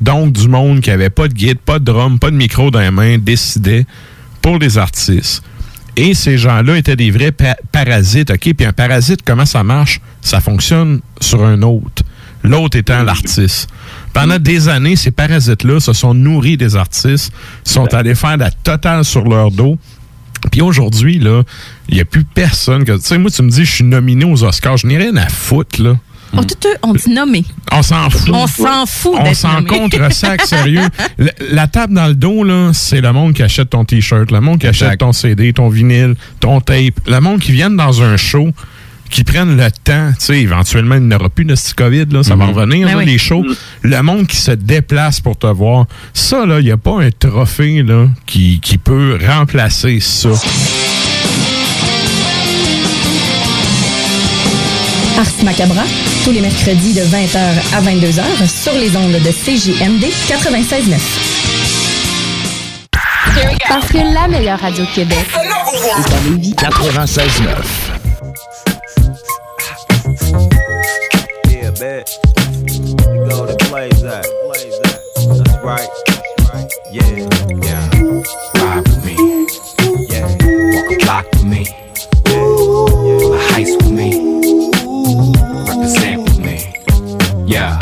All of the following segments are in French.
donc du monde qui avait pas de guide, pas de drum, pas de micro dans les mains, décidait pour les artistes. Et ces gens-là étaient des vrais pa- parasites, OK? Puis un parasite, comment ça marche? Ça fonctionne sur un autre. L'autre étant l'artiste. Pendant des années, ces parasites-là se sont nourris des artistes, sont allés faire la totale sur leur dos. Puis aujourd'hui, là, il n'y a plus personne que. Tu sais, moi, tu me dis, je suis nominé aux Oscars. Je n'ai rien à foutre, là. Tout, tout, on dit nommer. On s'en fout. On s'en fout On s'en nommé. contre sac sérieux. La, la table dans le dos, là, c'est le monde qui achète ton T-shirt, le monde qui achète Exact. ton CD, ton vinyle, ton tape. Le monde qui viennent dans un show, qui prennent le temps. Tu sais, éventuellement, il n'y aura plus de petit COVID, là, ça va revenir, Ben là, oui. les shows. Le monde qui se déplace pour te voir. Ça, là, il n'y a pas un trophée là, qui, qui peut remplacer ça. Ars Macabra, tous les mercredis de 20h à 22h sur les ondes de CJMD 96.9. Parce que la meilleure radio de Québec 96.9. Yeah, man. We go to Blaze that. That's right. Yeah, yeah. Ride with me, Yeah, walk a block with me, yeah. pull a heist with me, represent with me. Yeah,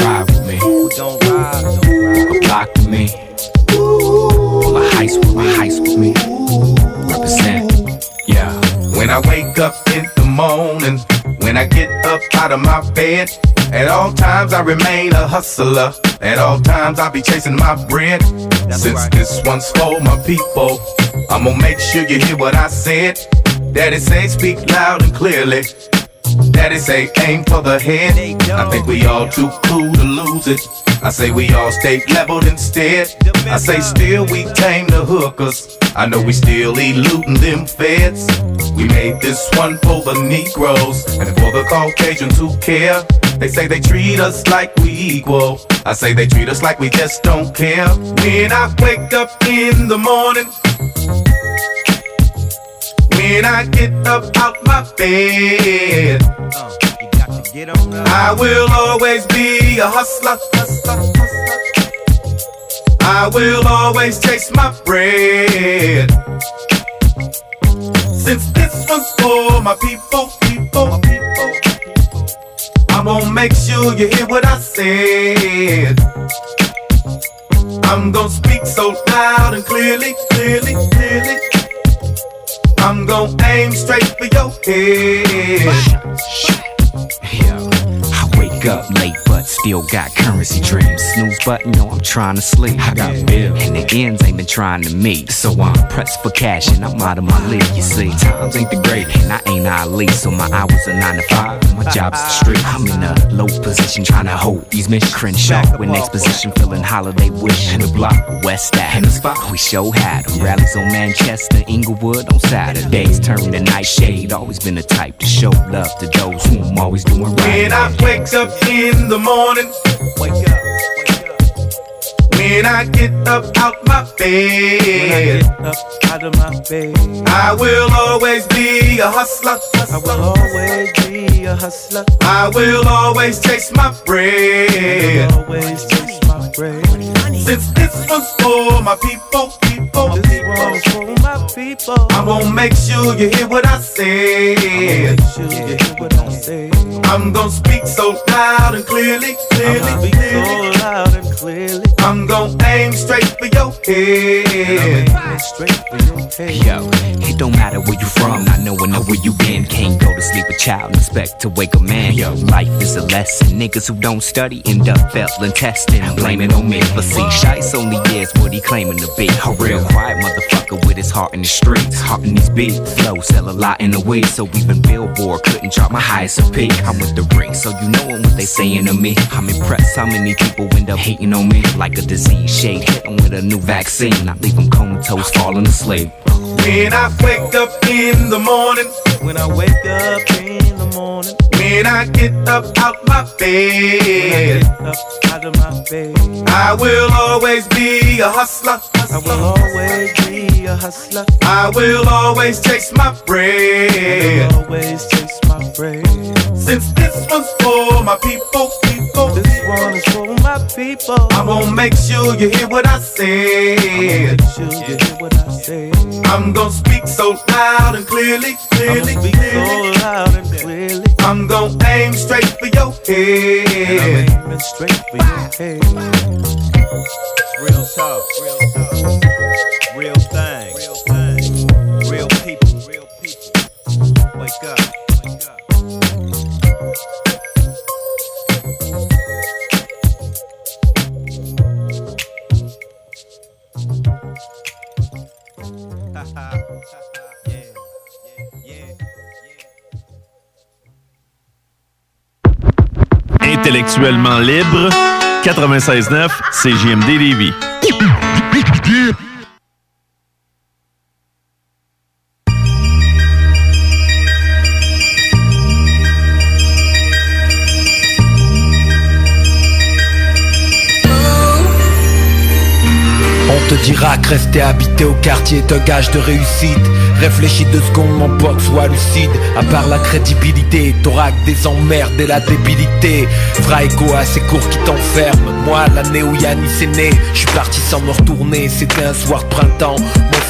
ride with me, gon' ride, walk a block with me, pull a heist with me, heist with me, represent. Yeah. When I wake up in the morning, when I get up out of my bed, at all times I remain a hustler. At all times I be chasing my bread. Since right. this one's for my people, I'm gonna make sure you hear what I said. Daddy say speak loud and clearly. Daddy say aim for the head. I think we all too cool to lose it. I say we all stay leveled instead. I say still we tame the hookers. I know we still eluding them feds. We made this one for the Negroes and for the Caucasians who care. They say they treat us like we equal. I say they treat us like we just don't care. When I wake up in the morning, when I get up out my bed. I will always be a hustler. hustler, hustler. I will always chase my bread. Since this one's for my people, people, people, I'm gonna make sure you hear what I said. I'm gonna speak so loud and clearly, clearly, clearly. I'm gonna aim straight for your head. I wake up late, but still got currency dreams. Snooze button, yo, I'm trying to sleep. I got bills, and the ends ain't been trying to meet. So I'm pressed for cash, and I'm out of my league. You see, times ain't the great, and I ain't Ali, so my hours are nine to five. My job's the street. I'm in a low position, trying to hold these missions. Crenshaw with next position, feeling holiday wish. In the block, West Ave, in the spot we show had 'em. Rallies on Manchester, Inglewood on Saturdays. Turn the night shade, always been the type to show love to those who I'm always doing right. When I wake up in the morning, Wake up, wake up. when I get up out my When I bed, get up out of my bed, I will always be a hustler. I will always be a hustler. I will always chase my I bread. will always chase my bread. Since this one's for my people, people, one's people, my people. I'm gonna make sure you hear what I said. Make sure you hear what I say. I'm gonna speak so loud and clearly, I'm clearly, speak clearly. so loud and clearly. I'm gonna aim straight for your head. Straight for your head. Yo, it don't matter where you from, not knowing where you been. Can't go to sleep a child and expect to wake a man. Yo, life is a lesson. Niggas who don't study end up failing testing. Blame it on me. But see, Shice only is what he claiming to be. A real quiet motherfucker with his heart in the streets. Heart in these beats. Flow sell a lot in the weed. So even Billboard couldn't drop my highest of peak. I'm with the ring, so you know what they saying to me. I'm impressed how many people end up hating on me. Like a disease shade hit 'em with a new vaccine. I leave them comatose, falling asleep. When I wake up in the morning, When I wake up in the morning, when I get up out my I bed, out of my bed, I will always be a hustler. I will always be a hustler. I will always chase my I will always chase my bread. Since this one's for my people, people. This one is for my people. I'm gonna make sure you hear what I say. Make sure you hear what I say. I'm gonna speak so loud and clearly, clearly, I'ma speak clearly. so loud and clearly. I'm gonna aim straight for your And head. I'm aiming straight for your head. Real talk, real talk, real thing, real thing, real people, real people. Wake up. Intellectuellement libre, 96.9 CJMD Lévis. On te dira que rester habité au quartier est un gage de réussite Réfléchis deux secondes mon pote, sois lucide. À part la crédibilité, que des emmerdes et la débilité. Fera écho à ces cours qui t'enferment Moi l'année où Yannis est né, je suis parti sans me retourner. C'était un soir de printemps,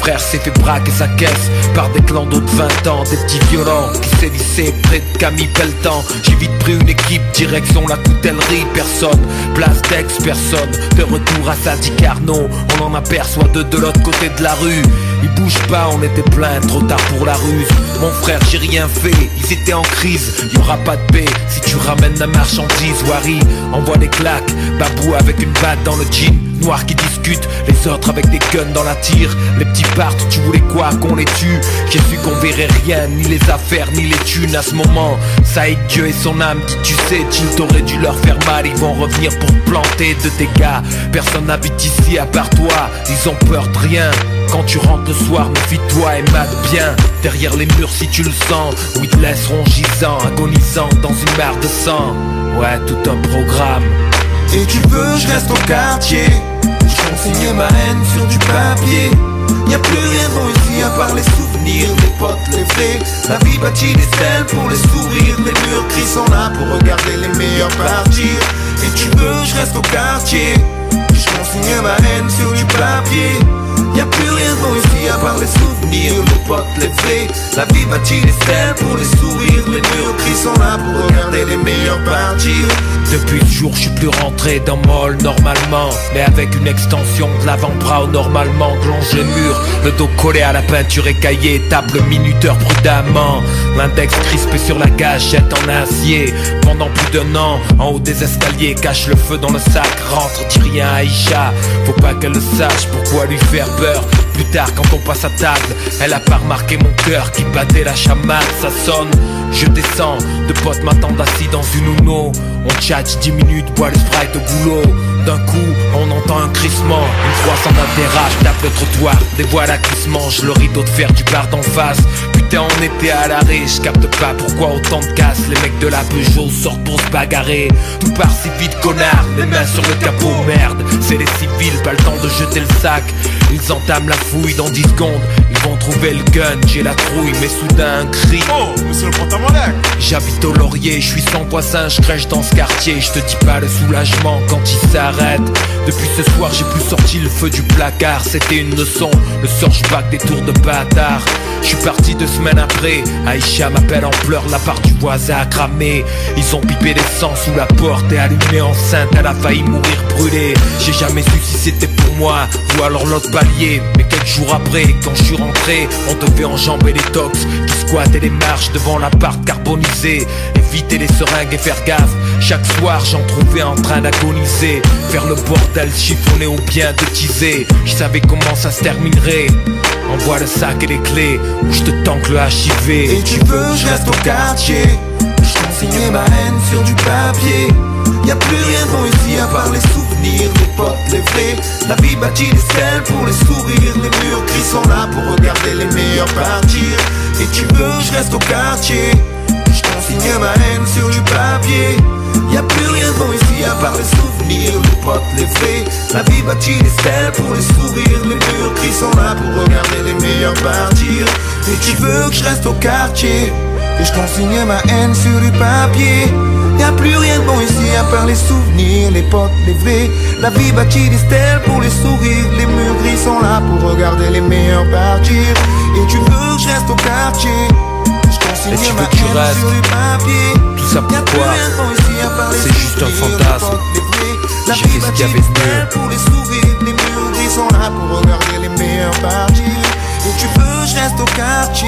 frère s'est fait braquer sa caisse Par des clans d'autres 20 ans, des petits violents Qui lissé près de Camille Pelletan. J'ai vite pris une équipe, direction la coutellerie. Personne, place d'ex, personne. De retour à Sadi Carnot On en aperçoit deux de l'autre côté de la rue. Ils bougent pas, on était plein, trop tard pour la ruse. Mon frère, j'ai rien fait, ils étaient en crise. Y aura pas de paix si tu ramènes la marchandise Wari, envoie des claques Babou avec une batte dans le jean. Noirs qui discutent, les autres avec des guns dans la tire. Les petits tu voulais quoi qu'on les tue? J'ai su qu'on verrait rien, ni les affaires, ni les thunes à ce moment. Ça est Dieu et son âme dit tu sais, tu t'aurais dû leur faire mal. Ils vont revenir pour te planter de dégâts Personne n'habite ici à part toi, ils ont peur de rien. Quand tu rentres le soir, méfie-toi et mate bien. Derrière les murs si tu le sens Ou ils te laisseront gisant, agonisant dans une mare de sang. Ouais, tout un programme. Et tu veux, je reste au quartier? Je consigne ma haine sur du papier. Y a plus rien ici à part les souvenirs, les potes, les vrais. La vie bâtit des stèles pour les sourires. Les murs gris sont là pour regarder les meilleurs partir. Et tu veux, je reste au quartier. Je consigne ma haine sur du papier. Y a plus rien bon ici à part les souvenirs, les potes, les vrais. La vie bâtit des stèles pour les sourires. Les murs gris sont là pour regarder les meilleurs partir. Depuis ce jour, je suis plus rentré dans Moll normalement Mais avec une extension de l'avant-bras normalement Plonge le mur, le dos collé à la peinture écaillée Tape le minuteur prudemment L'index crispé sur la gâchette en acier Pendant plus d'un an, en haut des escaliers Cache le feu dans le sac, rentre, dis rien à Aïcha Faut pas qu'elle le sache, pourquoi lui faire peur Plus tard quand on passe à table Elle a pas remarqué mon cœur qui battait la chamade. Ça sonne, je descends, deux potes m'attendent assis dans une Uno. On chat 10 minutes, boit le sprite au boulot. D'un coup, on entend un crissement. Une fois sans atterrage, tape le trottoir. Des voiles qui se mangent, le rideau de fer du bar d'en face On était à l'arrêt, je capte pas pourquoi autant de casse. Les mecs de la Peugeot sortent pour se bagarrer. Tout part si vite, connard, les mains sur le capot, merde. C'est les civils, pas le temps de jeter le sac. Ils entament la fouille dans 10 secondes. Ils vont trouver le gun, j'ai la trouille Mais soudain un cri. Oh, monsieur le J'habite au Laurier, je suis sans voisin, je crèche dans ce quartier. Je te dis pas le soulagement quand il s'arrête. Depuis ce soir j'ai plus sorti le feu du placard. C'était une leçon, le sort je back des tours de bâtard Je suis parti deux semaines après. Aïcha m'appelle en pleurs, la part du voisin a cramé. Ils ont pipé l'essence sous la porte et allumé enceinte. Elle a failli mourir brûlée. J'ai jamais su si c'était pour moi ou alors l'autre palier. Mais quelques jours après, quand je suis rentré On devait enjamber les tox qui squattaient les marches devant l'appart carbonisé. Éviter les seringues et faire gaffe. Chaque soir j'en trouvais en train d'agoniser. Faire le bordel chiffonné ou bien de teaser. Je savais comment ça se terminerait. Envoie le sac et les clés Je te tanque le HIV Et tu veux, je reste au quartier. Je consigne ma haine sur du papier. Y a plus rien de bon ici à part les souvenirs, les potes, les vrais. La vie bâtit des stèles pour les sourires. Les murs gris sont là pour regarder les meilleurs partir. Et tu veux, je reste au quartier. Je consigne ma haine sur du papier. Y a plus rien de bon ici à part les souvenirs, les potes, les vrais. La vie bâtit des stèles pour les sourires. Les murs gris sont là pour regarder les meilleurs partir. Et tu veux que je reste au quartier. Et je consigne ma haine sur du papier. Y a plus rien de bon ici à part les souvenirs, les potes, les vrais. La vie bâtit des stèles pour les sourires. Les murs gris sont là pour regarder les meilleurs partir. Et tu veux que je reste au quartier. Je consigne ma haine sur du papier. Tout ça pourquoi C'est juste un fantasme. J'ai fait ce qu'il y avait de mieux. pour les sourires. Les murs gris sont là pour regarder les meilleurs partir. Et tu veux je reste au quartier.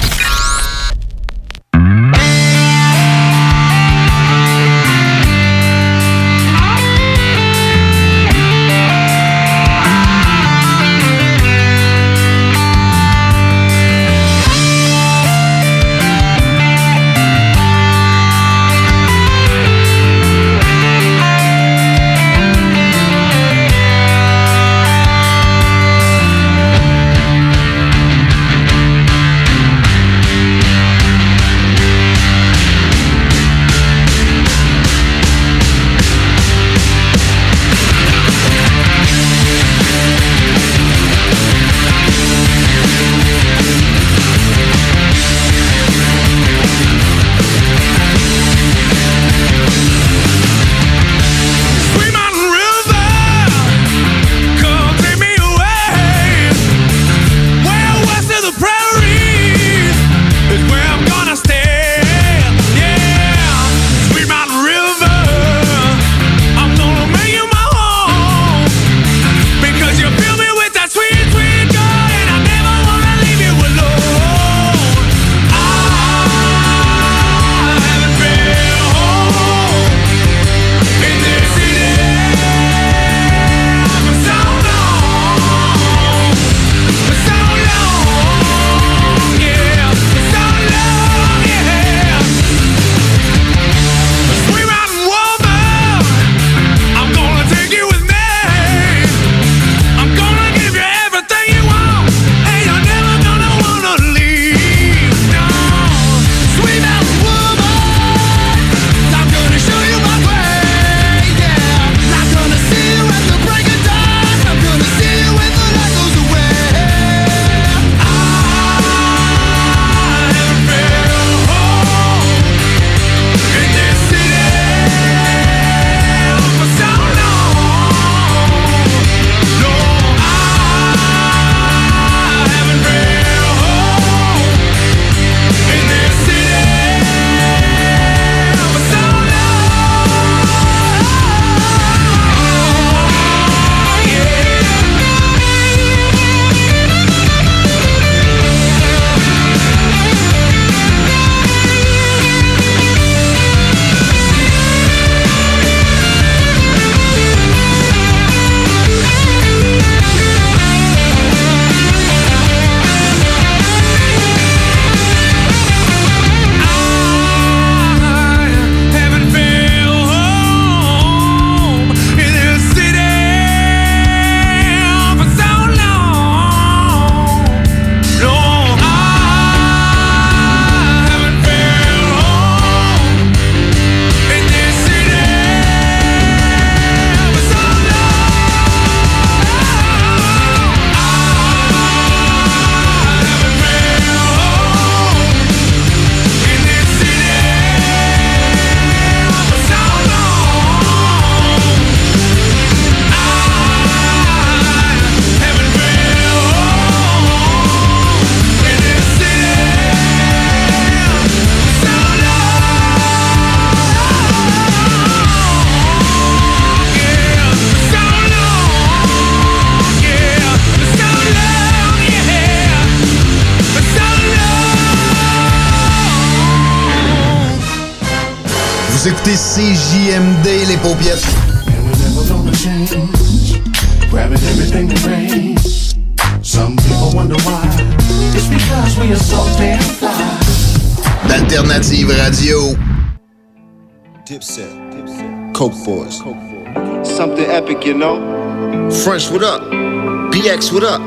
BX, what up?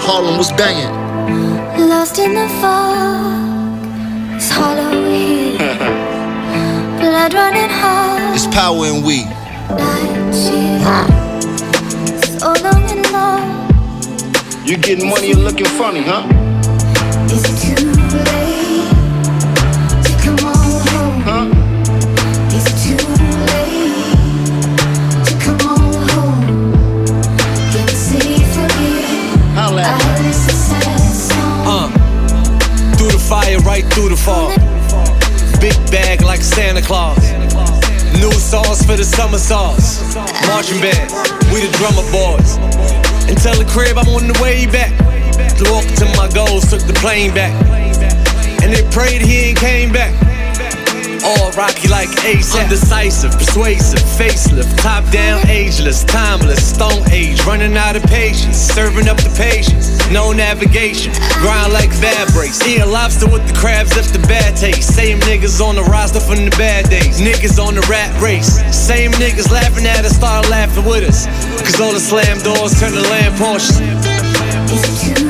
Harlem was banging. Lost in the fog, it's hollow here. Blood running hot, It's power in we. night shift. So long and long, You getting money and looking funny, huh? Right through the fog. Big bag like Santa Claus. New songs for the summer songs. Marching band, we the drummer boys. Until the crib, I'm on the way back. Walked to my goals, took the plane back. And they prayed he ain't came back. All rocky like Ace, undecisive, persuasive, facelift, top down, ageless, timeless, stone age, running out of patience, serving up the patience, no navigation, grind like vibrates, eat a lobster with the crabs left the bad taste. Same niggas on the roster from the bad days, niggas on the rat race, same niggas laughing at us, start laughing with us, cause all the slam doors turn to lamb Porsches.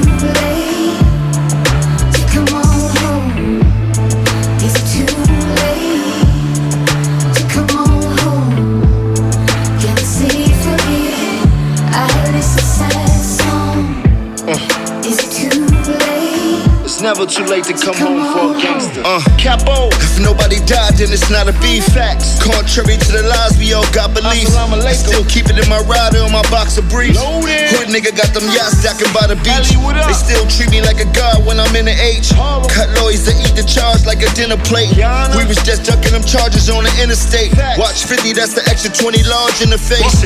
Never too late to come home for a gangster. Uh, Capo, if nobody died, then it's not a beef. Facts. Contrary to the lies, we all got beliefs. I still keep it in my rider on my box of briefs. Hood nigga got them yachts stacking by the beach. They still treat me like a god when I'm in the H. Cut lawyers that eat the charge like a dinner plate. We was just ducking them charges on the interstate. Watch 50, that's the extra 20 large in the face.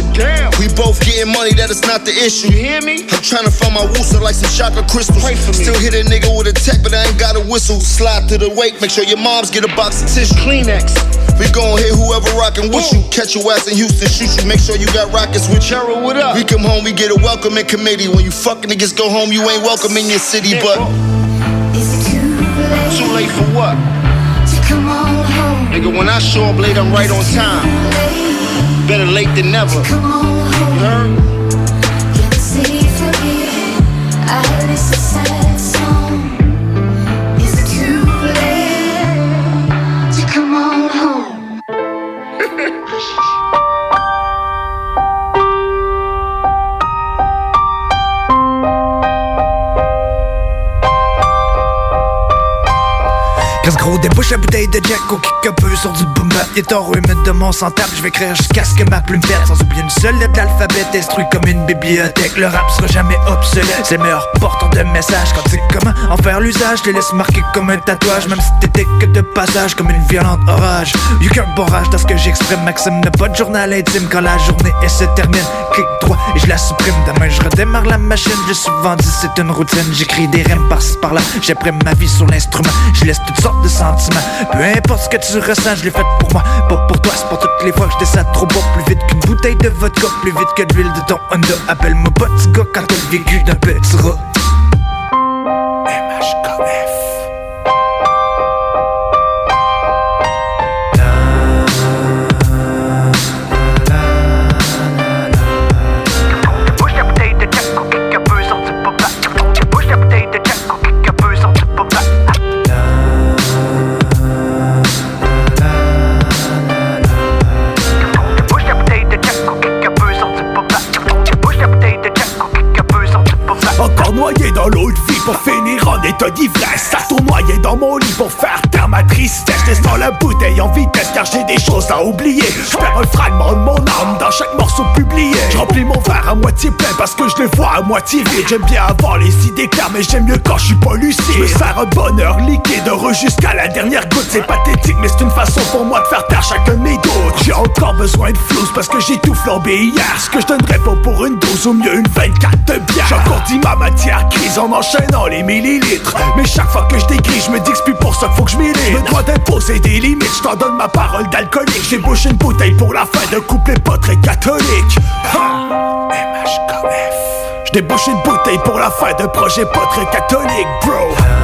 We both getting money, that is not the issue. You hear me? I'm trying to find my wooster like some chocolate crystals. Still hit a nigga with a tech, but I ain't got a whistle. Slide to the wake, make sure your moms get a box of tissue. Kleenex. We gon' hit whoever rockin' with you. Catch your ass in Houston, shoot you. Make sure you got rockets with you. what up? We come home, we get a welcoming committee. When you fucking niggas go home, you ain't welcome in your city, but. Is it too late? Too late for what? To come on home? Nigga, when I show up late, I'm right on time. Better late than never. Come on home. You heard? Can you say forget? I heard it's a sad gros débouche la bouteille de Jack au kick un peu sur du boom bap. Est en humide de mon centable, je vais écrire jusqu'à ce que ma plume perde Sans oublier une seule lettre d'alphabet instruit comme une bibliothèque. Le rap sera jamais obsolète, c'est le meilleur porteur de messages. Quand sais comment en faire l'usage, je te laisse marquer comme un tatouage. Même si t'étais que de passage comme une violente orage. Y'a qu'un bon rage dans ce que j'exprime. Maxime n'a pas de journal intime quand la journée elle se termine. Clic droit et je la supprime. Demain je redémarre la machine, j'ai souvent dit c'est une routine. J'écris des rimes par-ci par-là, j'apprends ma vie sur l'instrument. Je laisse toutes sortes de Peu importe ce que tu ressens, je l'ai fait pour moi Pas pour toi, c'est pour toutes les fois que je descends trop bas Plus vite qu'une bouteille de vodka, plus vite que l'huile de ton Honda Appelle-moi petit quand t'as vécu d'un petit rat choses à oublier. Je un fragment de mon âme dans chaque morceau publié moitié plein parce que je le vois à moitié vide. J'aime bien avoir les idées claires mais j'aime mieux quand je suis pas lucide. Je me sers un bonheur liquide heureux jusqu'à la dernière goutte. C'est pathétique mais c'est une façon pour moi de faire taire chacun de mes doutes. J'ai encore besoin de flouze parce que j'ai tout flambé hier Ce que je donnerais pas pour une dose ou mieux une 24 de bière. Dit ma matière grise en enchaînant les millilitres. Mais chaque fois que je décris je me dis que c'est plus pour ça qu'il faut que je m'élite Je me dois d'imposer des limites, je t'en donne ma parole d'alcoolique. J'ai bouché une bouteille pour la fin de couplet pas très catholique. Ha! Je débouche une bouteille pour la fin de projet pas très catholique bro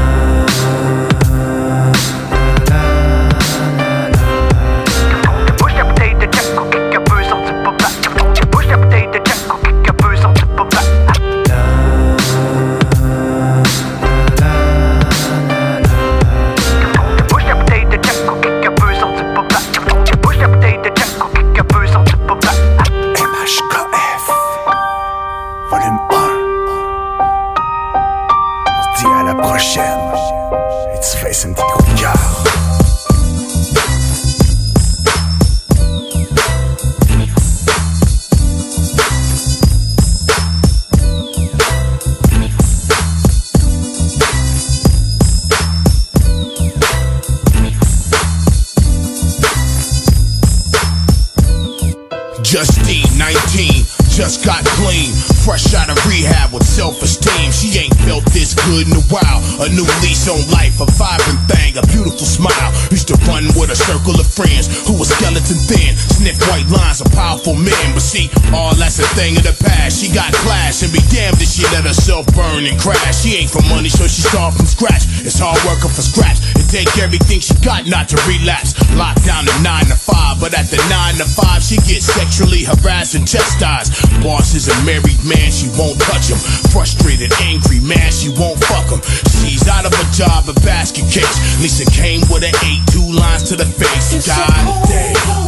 A new lease on life, a vibrant thing, a beautiful smile. Used to run with a circle of friends who were skeleton thin. Sniff white lines of powerful men. But see, all that's a thing of the past. She got class and be damned if she let herself burn and crash. She ain't for money, so she start from scratch. It's hard working for scraps. and take everything she got not to relapse. Locked down to 9 to 5, but at the 9 to 5, she gets sexually harassed and chastised. Boss is a married man, she won't touch him. Frustrated, angry, man, she won't fuck him. She's out of a job, a basket case. Lisa came with an 8, two lines to the face. God damn.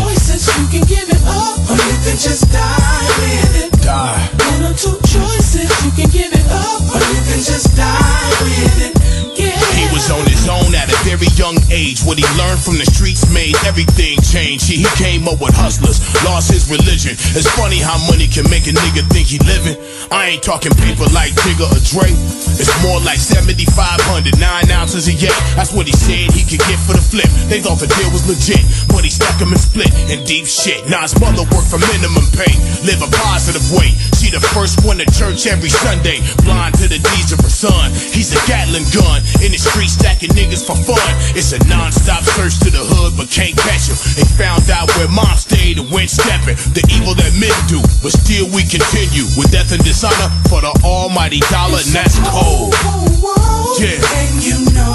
Choices, you can give it up, or you can just die with it. Die. One or two choices, you can give it up, or you can just die with it. Yeah. He was on his own at a very young age. What he learned from the streets made everything change. He, he came up with hustlers, lost his religion. It's funny how money can make a nigga think he living. I ain't talking people like Jigga or Dre. It's more like 7,500, nine ounces a yak. That's what he said he could get for the flip. They thought the deal was legit, but he stuck him and split in deep shit. Now his mother worked for minimum pay, live a positive way. She the first one to church every Sunday, blind to the deeds of her son. He's a Gatling gun in the street stacking niggas for fun. It's a non-stop search to the hood, but can't catch him. They found out where mom stayed and went stepping. The evil that men do, but still we continue with death and dishonor for the almighty dollar, and that's cold. Yeah. And you know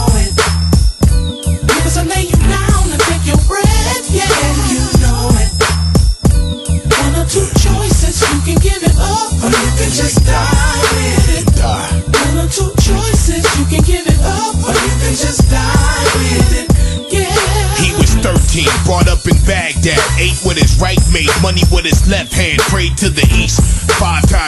with his left hand, prayed to the east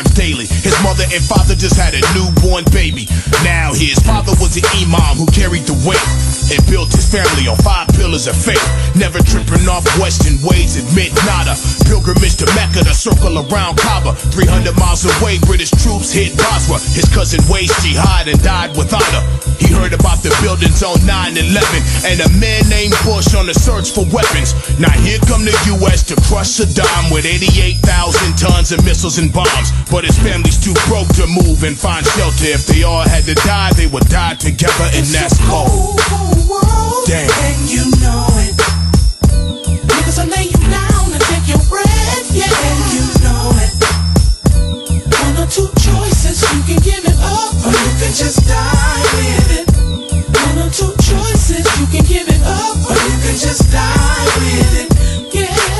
times daily. His mother and father just had a newborn baby. Now his father was an imam who carried the weight and built his family on five pillars of faith. Never tripping off Western ways, admit nada. Pilgrimage to Mecca to circle around Kaaba. 300 miles away, British troops hit Basra. His cousin waged jihad and died with honor. He heard about the buildings on 9-11 and a man named Bush on the search for weapons. Now here come the U.S. to crush Saddam with 88,000 tons of missiles and bombs. But his family's too broke to move and find shelter. If they all had to die, they would die together, and that's cold. Damn. And you know it. Niggas will lay you down and take your breath, yeah. And you know it. One or two choices, you can give it up, or you can just die with it. One or two choices, you can give it up, or you can just die with it. Yeah.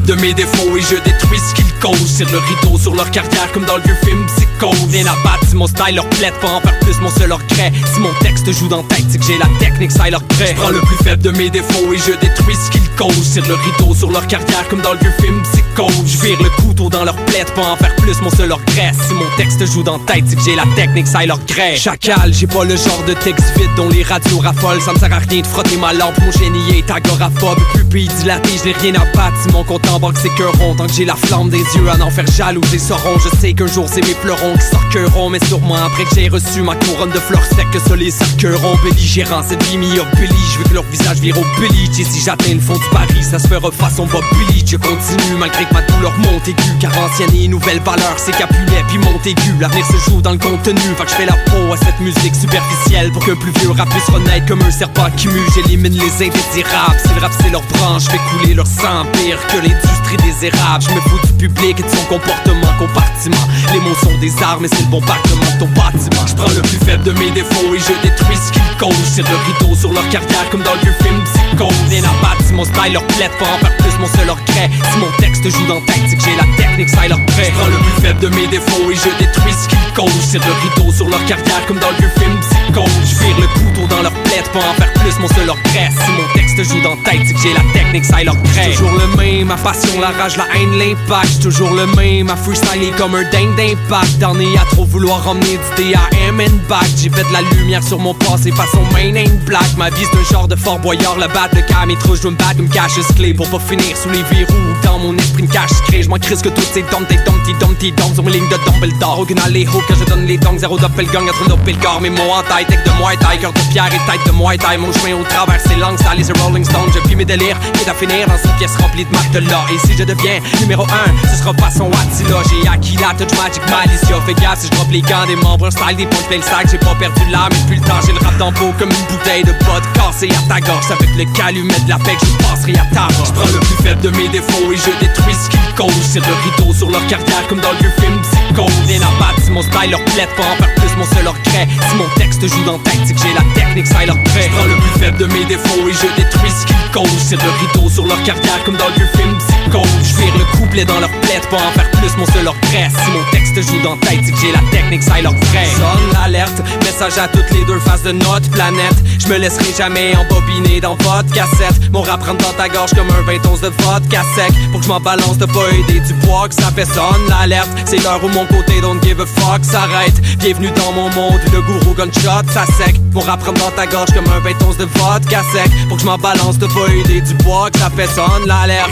De mes défauts et je détruis ce qu'ils causent. Tire le rideau sur leur carrière comme dans le vieux film Psychose. Rien à battre si mon style leur plaide, pas en faire plus mon seul regret. Si mon texte joue dans tête, c'est que j'ai la technique, ça leur gré. Je prends le plus faible de mes défauts et je détruis ce qu'ils causent. Tire le rideau sur leur carrière comme dans le vieux film Psychose. Je vire le couteau dans leur plaide, pas en faire plus mon seul regret. Si mon texte joue dans tête, c'est que j'ai la technique, ça leur gré. Chacal, j'ai pas le genre de texte vide dont les radios raffolent. Ça me sert à rien de frotter ma lampe, mon génie est agoraphobe. Pupille dilatée, je n'ai rien à battre. Si mon compte en banque c'est que rond, tant que j'ai la flamme des yeux à n'en faire jaloux, ils sauront. Je sais qu'un jour c'est mes fleurons qui sortiront, mais sûrement après que j'ai reçu ma couronne de fleurs secs que ça les cerqueront. Belligérant, cette vie Billy, je veux que leur visage vire au Billy. Et si j'atteins le fond du Paris, ça se fera façon Bob. Je continue malgré que ma douleur monte aiguë, car ancienne et nouvelle valeur, c'est Capulet puis Montaigu. L'avenir se joue dans le contenu, fait que je fais la peau à cette musique superficielle pour que plus vieux rap puisse renaître comme un serpent qui mue. J'élimine les indésirables, si le rap c'est leur branche, je fais couler leur sang pire que l'industrie des érables. Je me fous du public et de son comportement compartiment. Les mots sont des armes et c'est le bombardement de ton bâtiment. Je prends le plus faible de mes défauts et je détruis ce qu'ils causent. Tire le rideau sur leur carrière comme dans le vieux film Psycho. Rien à battre si mon style leur plaide, pas en faire plus mon seul regret. Si mon texte joue dans tête, c'est que j'ai la technique, ça leur prêt. Prends le plus faible de mes défauts et je détruis ce qu'ils causent. Tire le rideau sur leur carrière comme dans le vieux film Psycho. Je vire le couteau dans leur plaide pour en faire plus, mon seul presse. Si mon texte joue dans tête, c'est que j'ai la technique, ça leur prêt. Toujours le même, ma passion, la rage, la haine, l'impact. Toujours le même, ma freestyle est comme un dingue d'impact. Dernier à trop vouloir ramener du DAM and back. J'ai fait de la lumière sur mon passé, façon main and black. Ma vie c'est un genre de fort boyard, le bat, le cam, trop, je me battre comme cache clé pour pas finir sous les verrous. Dans mon esprit, une cache crée, je m'en crise que toutes ces dom, tes dom, tes dom, tes sur mes lignes de Dumbledore. Aucun les hauts que je donne les dongs, zéro doppelgang, entre le corps, mes mots en taille, tech de taille, cœur de pierre et tête de moi taille. Mon chemin au travers, c'est langue, ça les Rolling Stone, je vis mes délires, quitte à finir dans une pièce remplie de matelas. Et si je deviens numéro 1, ce sera façon Attila. J'ai acquis la touch magic malicia. Fais gaffe si je drop les gants des membres, style des punch plein. J'ai pas perdu l'âme, et depuis le temps, j'ai le rap dans le pot comme une bouteille de vodka cassée à ta gorge. Avec le calumet de la paix, je passerai à ta Je prends le plus faible de mes défauts et je détruis ce qu'ils causent. C'est le rideau sur leur carrière comme dans le vieux film Rien à si mon style leur plaide, pas en faire plus, mon seul regret. Si mon texte joue dans tête, c'est que j'ai la technique, ça leur prêt. Je prends le plus faible de mes défauts et je détruis ce qu'ils causent. C'est le rideau sur leur carrière comme dans le vieux film Je vire le couplet dans leur plaide, pas en faire plus, mon seul regret. Si mon texte joue dans tête, c'est que j'ai la technique, ça leur prêt. Sonne l'alerte, message à toutes les deux faces de notre planète. Je me laisserai jamais embobiner dans votre cassette. Mon rap rentre dans ta gorge comme un 20 onces de vodka sec. Pour que je m'en balance de pas aider du poids que ça fait sonne l'alerte. C'est l'heure où mon côté don't give a fuck s'arrête. Bienvenue dans mon monde, le gourou gunshot, ça sec. Mon rap rentre dans ta gorge comme un 20 onces de vodka sec. Pour que je m'en balance de pas aider du poids que ça fait sonne l'alerte.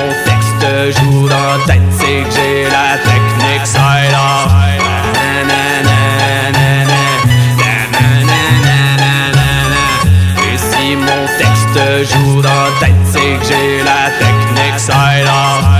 Mon texte joue dans la tête, c'est que j'ai la technique, na. Et si mon texte joue dans la tête, c'est que j'ai la technique, ça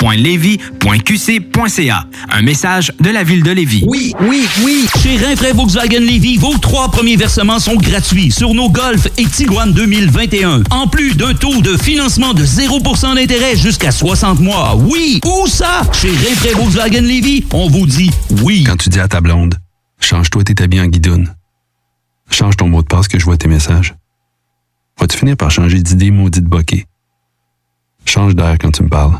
ville.levy.qc.ca. Un message de la ville de Lévis. Oui, oui, oui. Chez Rinfraie Volkswagen Lévis, vos trois premiers versements sont gratuits sur nos Golf et Tiguan 2021. En plus d'un taux de financement de 0% d'intérêt jusqu'à 60 mois. Oui, où ça? Chez Rinfraie Volkswagen Lévis, on vous dit oui. Quand tu dis à ta blonde, change-toi tes habits en guidoune. Change ton mot de passe que je vois tes messages. Vas-tu finir par changer d'idée maudite bokeh? Change d'air quand tu me parles.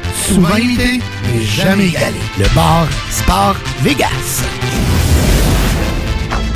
Souvent imité, mais jamais égalé. Le bar Sport Vegas.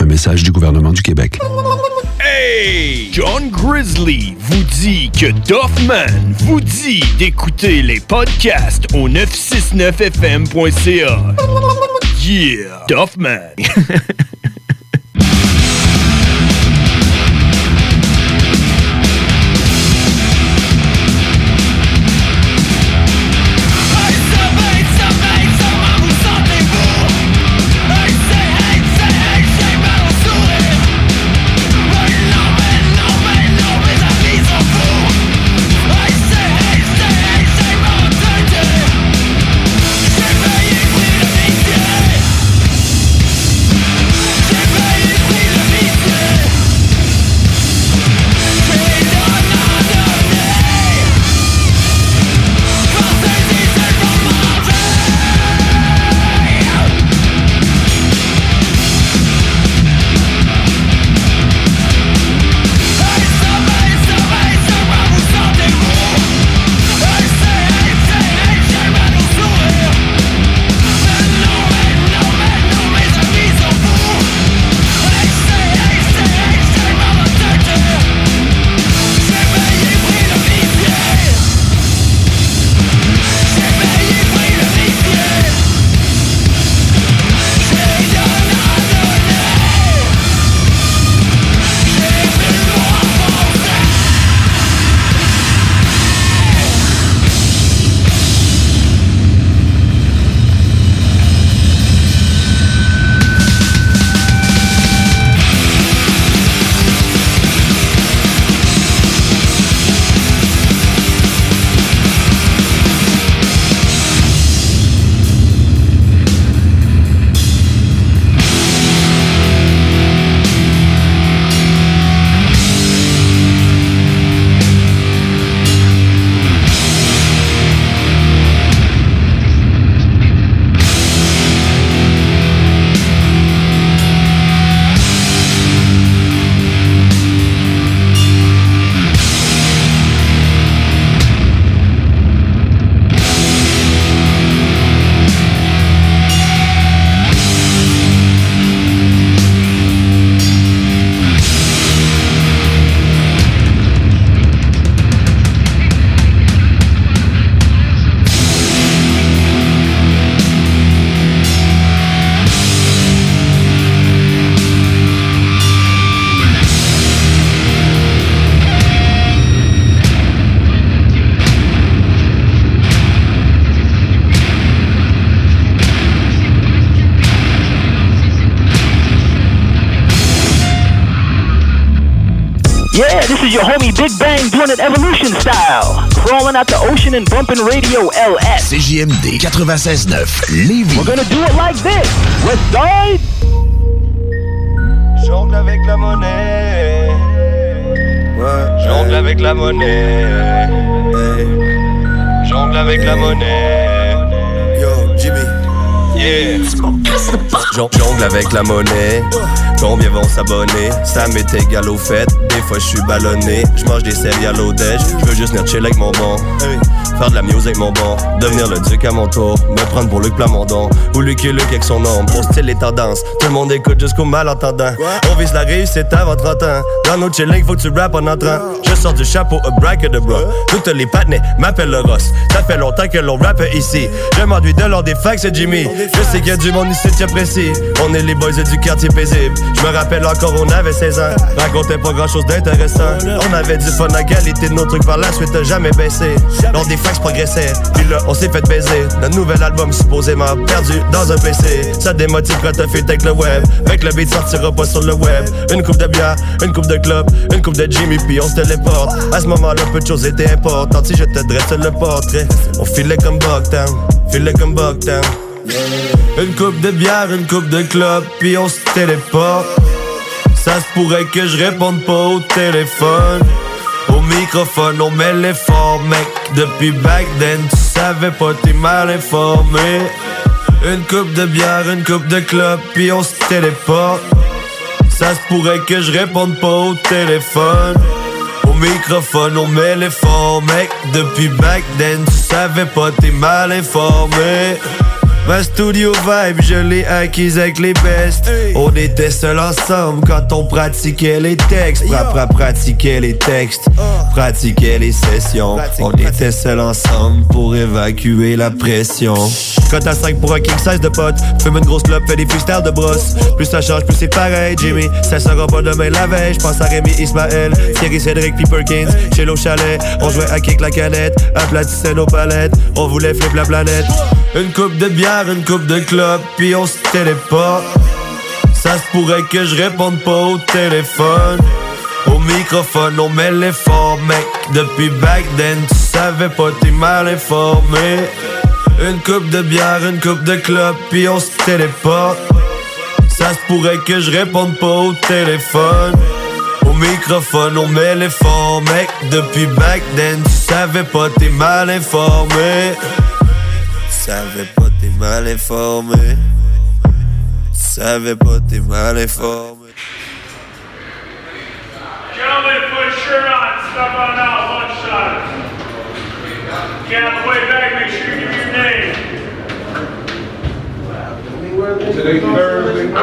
Un message du gouvernement du Québec. Hey! John Grizzly vous dit que Doffman vous dit d'écouter les podcasts au 969fm.ca. Yeah! Doffman! doing it evolution style. Crawling out the ocean and bumping radio LS. CJMD 96.9 Lévis. We're gonna do it like this. West side. Jongle avec la monnaie. Ouais. Jongle avec la monnaie. Hey. Jongle avec la monnaie. Yo, Jimmy. Yeah. Jon- Jongle avec la monnaie. Combien vont s'abonner? Ça m'est égal au fait. Des fois je suis ballonné. Je mange des céréales au déj. Je veux juste venir chill avec mon bon. Faire de la musique mon bon. Devenir le duc à mon tour. Me prendre pour Luc Plamondon. Ou Lucky Luke avec son nom. Pour style et tendance. Tout le monde écoute jusqu'au malentendant. On vise la réussite avant 30 ans. Dans nos chillings, faut tu rappes en entrant. Je sors du chapeau, a bracadabra. Toutes les patnais m'appellent le Ross. Ça fait longtemps que l'on rappe ici. Je m'enduis de l'or des facs, c'est Jimmy. Je sais qu'il y a du monde ici qui apprécie. On est les boys du quartier paisible. Je me rappelle encore, on avait 16 ans. Racontait pas grand chose d'intéressant. On avait du fun à qualité de nos trucs par la suite, jamais baissé. Lors des fax progressait. Puis là, on s'est fait baiser. Notre nouvel album supposément perdu dans un PC. Ça démotive quand t'as fait avec le web. Avec le beat sortira pas sur le web. Une coupe de bière, une coupe de club, une coupe de Jimmy, puis on se téléporte. À ce moment-là, peu de choses étaient importantes. Si je te dresse le portrait, on filait comme Bucktown. Filait comme Bucktown. Une coupe de bière, une coupe de club, puis on se téléporte. Ça se pourrait que je réponde pas au téléphone. Au microphone, on met l'effort, mec. Depuis back then, tu savais pas, t'es mal informé. Une coupe de bière, une coupe de club, puis on se téléporte. Ça se pourrait que je réponde pas au téléphone. Au microphone, on met l'effort, mec. Depuis back then, tu savais pas, t'es mal informé. Ma studio vibe, je l'ai acquise avec les bestes. On était seuls ensemble quand on pratiquait les textes. Pra, pra, pratiquait les textes, pratiquait les sessions. On était seuls ensemble pour évacuer la pression. Quand t'as 5 pour un king size de potes, fume une grosse clope, fais des freestyles de brosse. Plus ça change, plus c'est pareil, Jimmy. Ça sera pas demain la veille. J'pense à Rémi Ismaël, Thierry Cédric, puis Perkins. Chez l'eau chalet, on jouait à kick la canette, aplatissait nos palettes. On voulait flip la planète. Une coupe de bière, une coupe de club, puis on se téléporte. Ça se pourrait que je réponde pas au téléphone. Au microphone, on met l'effort, mec. Depuis back then, tu savais pas, t'es mal informé. Une coupe de bière, une coupe de club, puis on se téléporte. Ça se pourrait que je réponde pas au téléphone. Au microphone, on met mec. Depuis back then, tu savais pas, t'es mal informé. T'es mal informé. Tu savais pas, t'es mal informé. Gentlemen, put a shirt on, step on out, lunchtime. Get out the way back, make sure you give me your name. Today Thursday. I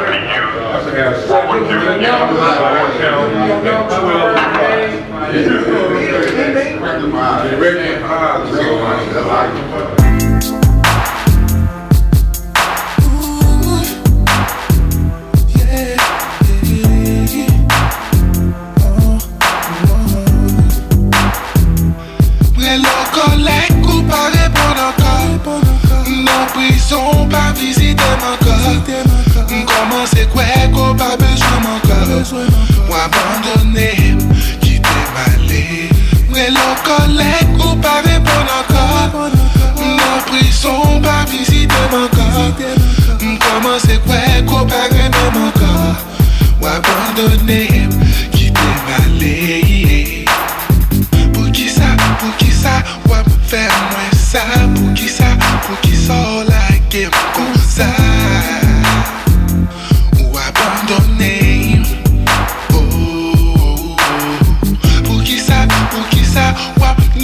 should have seven to the number. I count at twelve o'clock. Ready? Ah, so mon corps Comment c'est quoi qu'on pas besoin mon corps Ou abandonner, quitter malé. Près le collègue ou pas répondre encore. Non prison pas visiter mon corps. Comment c'est quoi qu'on pas aimer mon corps Ou abandonner, quitter malé. Pour qui ça, pour qui ça, ouais, faire moins ça, pour qui ça, pour qui ça, la game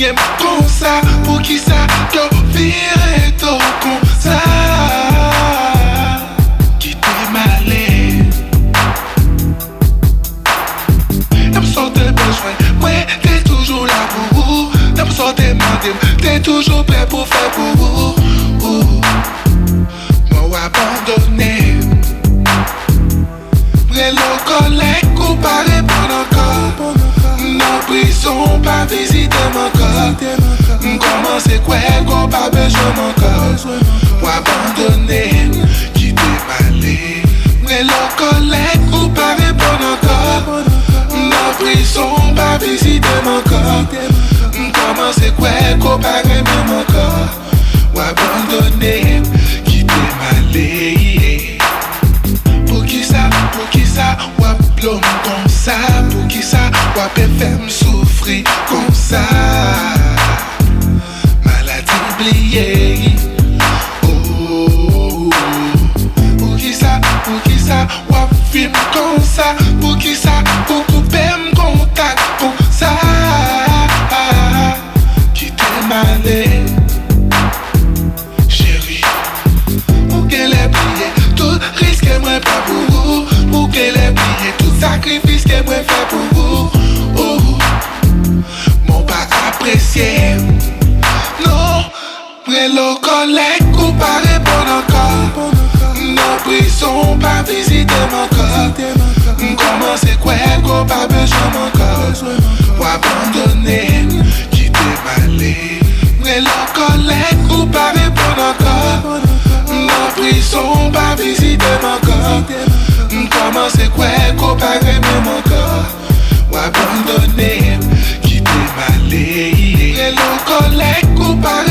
y'aime comme ça, pour qui ça, yo, virer tout comme ça? Qui t'est malé? T'as sorti besoin, ouais, t'es toujours là pour vous. T'as sorti mandem, t'es toujours prêt pour faire pour vous. Prison, pas visiter mon corps. Comment c'est quoi qu'on pas besoin mon corps. Moi abandonné, quitter malé. Près le collègue ou pas répondre encore. Non prison, pas visiter mon corps. Comment c'est quoi qu'on pas aimer mon corps. Ou abandonner, quitter malé. Pour qui ça, pour qui pour qui ça, wapé femme souffrir comme ça. Maladie oubliée. Oh Pour qui ça, pour qui ça, Wap comme ça, pour qui ça? Moi fait pour vous. Oh, mon pas apprécié. Non, mais le collègue ou pas répondre encore. Nos prison pas visiter mon corps. Comment c'est quoi qu'on pas besoin mon corps? Ou abandonner, quitter malé. Mais le collègue ou pas répondre encore. Nos prison pas visiter mon corps maman c'est quoi comparé même encore Ou abandonner, quitter ma lait Et le collègue coupable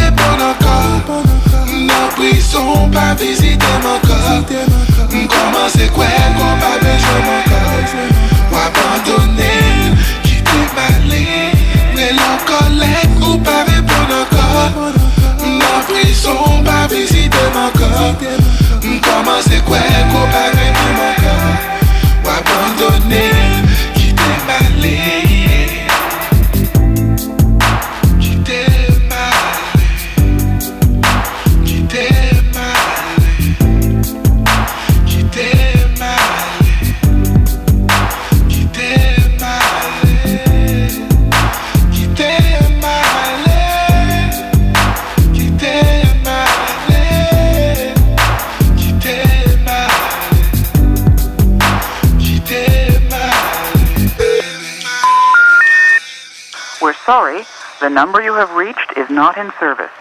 not in service.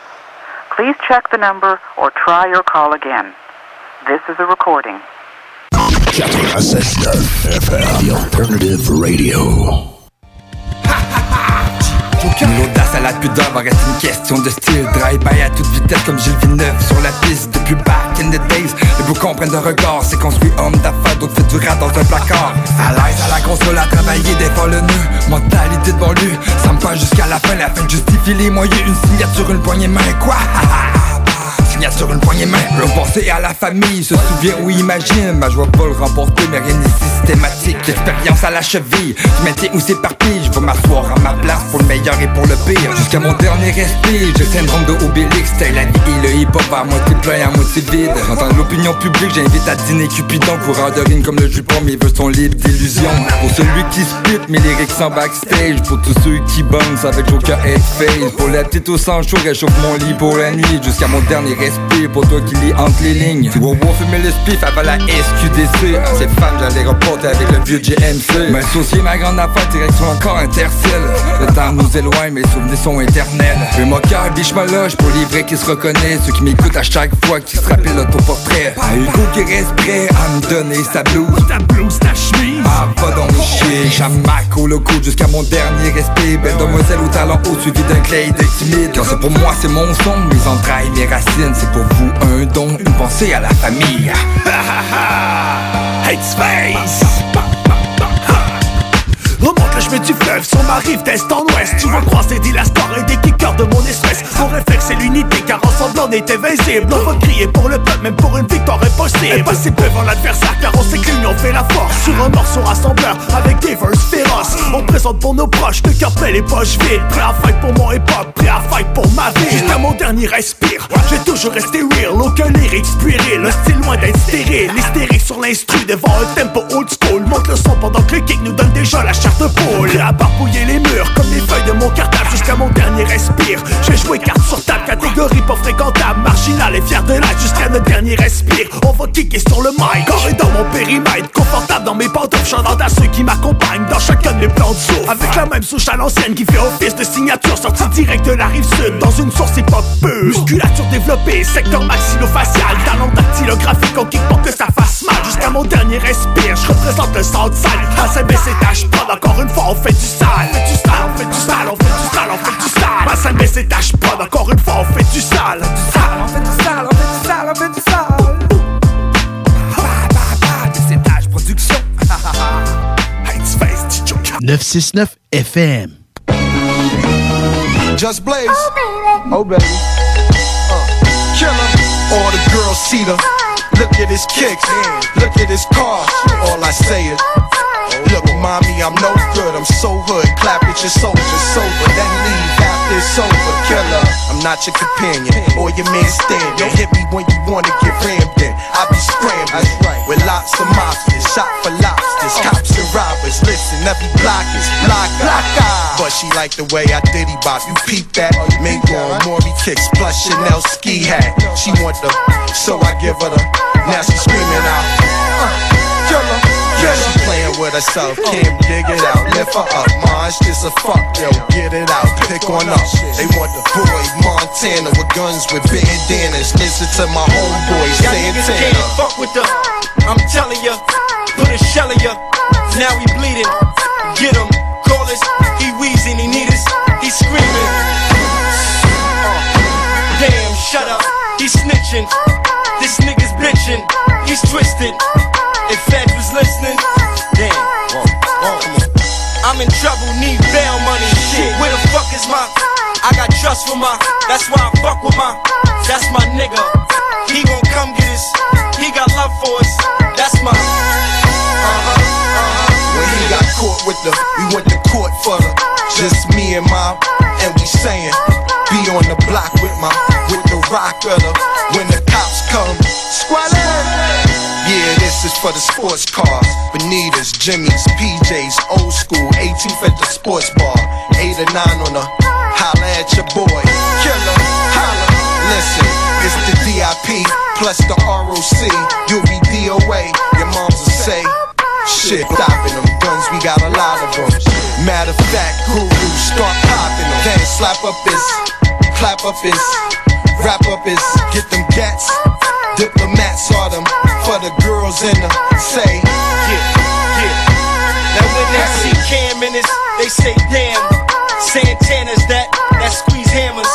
Please check the number or try your call again. This is a recording. 96.9 FM, The Alternative Radio. L'audace à la pudeur va rester une question de style. Drive-by à toute vitesse comme Gilles Villeneuve sur la piste Depuis back in the days, les beaux comprennent de regard C'est construit homme d'affaires, d'autres fait du rap dans un placard. À l'aise à la console à travailler des fois le nœud Mentalité de banlieue, ça me passe jusqu'à la fin. La fin justifie les moyens, une signature, une poignée main. Quoi? Signature, une poignée main. Le penser à la famille, se souvient ou imagine. Ma joie pas le remporter, mais rien n'est systématique Expérience à la cheville, je maintiens où s'éparpille Je vais m'asseoir à ma place pour le meilleur et pour le pire. Jusqu'à mon dernier respire, j'ai le syndrome de Obélix. T'as la vie le hip-hop à moitié plein, à moitié vide. J'entends l'opinion publique, j'invite à dîner Cupidon. Coureur de rime comme le jupon, mes vœux sont libres d'illusions Pour celui qui spit, mes lyrics sans backstage. Pour tous ceux qui bounce avec Joker headface Pour la petite au sang chaud, réchauffe mon lit pour la nuit. Jusqu'à mon dernier respire, pour toi qui lis entre les lignes. Vois wow, fumer le spiff avant la SQDC À ces femmes, j'allais avec le vieux GMC M'associer ma grande affaire, direction encore intercelle Le temps nous éloigne, mes souvenirs sont éternels. Fais mon cœur, biche ma loge pour les vrais qui se reconnaissent. Ceux qui m'écoutent à chaque fois, qui se rappellent l'autoportrait À Hugo qui reste prêt à me donner sa blouse. Ta blouse, ta chemise. Ah, dans mes chiens Jamac au loco jusqu'à mon dernier respect Belle demoiselle au talent haut suivi d'un clay de timide. C'est pour moi, c'est mon son, mes entrailles, mes racines. C'est pour vous un don, une pensée à la famille. Space Its face! Chemin du fleuve sur ma rive d'est en ouest. Tu vas croiser des lastors et des kickers de mon espèce. Mon réflexe c'est l'unité car ensemble on est invincible On va crier pour le peuple même pour une victoire impossible. Impossible devant l'adversaire car on sait que l'union fait la force. Sur un morceau rassembleur avec des verses féroces. On présente pour nos proches le cœur plein les poches vides. Prêt à fight pour mon hop, prêt à fight pour ma vie. Jusqu'à mon dernier respire, j'ai toujours resté real. Aucun lyric puéril, le style loin d'être stérile. Hystérique sur l'instru devant un tempo old school. Monte le son pendant que le kick nous donne déjà la chair de À barbouiller les murs comme les feuilles de mon cartable Jusqu'à mon dernier respire. J'ai joué carte sur table, catégorie pas fréquentable Marginal et fier de l'être jusqu'à notre dernier respire. On va kicker sur le mic, corps dans mon périmètre Confortable dans mes pantoufles, chantant à ceux qui m'accompagnent Dans chacun de mes plans de souffle. Avec la même souche à l'ancienne qui fait office de signature Sortie direct de la rive sud dans une source pure. Musculature développée, secteur maxillofacial Talent dactylographique, on kick pour que ça fasse mal. Jusqu'à mon dernier respire, je représente le Southside À CBC prod encore une fois on fait du sale On fait du sale, on fait du sale, on fait du sale, on fait du sale. Ma scène baisse tâche prod encore une fois on fait du sale. Du sale, on fait du sale, on fait du sale, on fait du sale. Production. Hate Face, DJ 969 FM. Just Blaze. Oh, baby. Peter. Look at his kicks, look at his car. All I say is, Look, mommy, I'm no good. I'm so hood. Clap at your soldiers sober, then leave after it's over. Killer, I'm not your companion or your man stand. Don't hit me when you wanna get rammed in. I be scrambling with lots of mobsters, shot for lobsters, cops and robbers. Listen, every block is block But she like the way I diddy bop. You peep that? Mingo and Maury kicks plus Chanel ski hat. She want the, so I give her the. Now she screaming out. Uh, killer. She playing with herself, can't dig it out. Lift her up, Mars, just a fuck, yo, get it out, pick on up. They want the boy Montana with guns with bandanas. Listen to my homeboy Santana. can't fuck with the. I'm telling ya, put a shell in ya. Now he bleeding. Get him, call us. He wheezing, he need us. He screaming. Uh, damn, shut up. He snitching. This nigga's bitching. He's twisted. If Fed was listening, damn. I'm in trouble, need bail money. Shit, where the fuck is my? I got trust for my. That's why I fuck with my. That's my nigga. He gon' come get us. He got love for us. That's my. Uh-huh, When he got caught with the, we went to court for the, just me and my, and we saying, be on the block with my, with the rock of the, when the cops come, squalor. Yeah, this is for the sports cars, Bonitas, Jimmy's, PJs, old school, 18th at the sports bar, 8 or 9 on the, holla at your boy, killer, holla, listen, it's the DIP, plus the ROC, you'll be DOA, your moms will say, Shit, stopping them guns, we got a lot of them. Matter of fact, guru, start popping them. Then slap up this, clap up his, wrap up is get them gats. Diplomats are them for the girls in the say. Yeah, yeah. Now when they see Cam in this, they say damn. Santana's that, that squeeze hammers.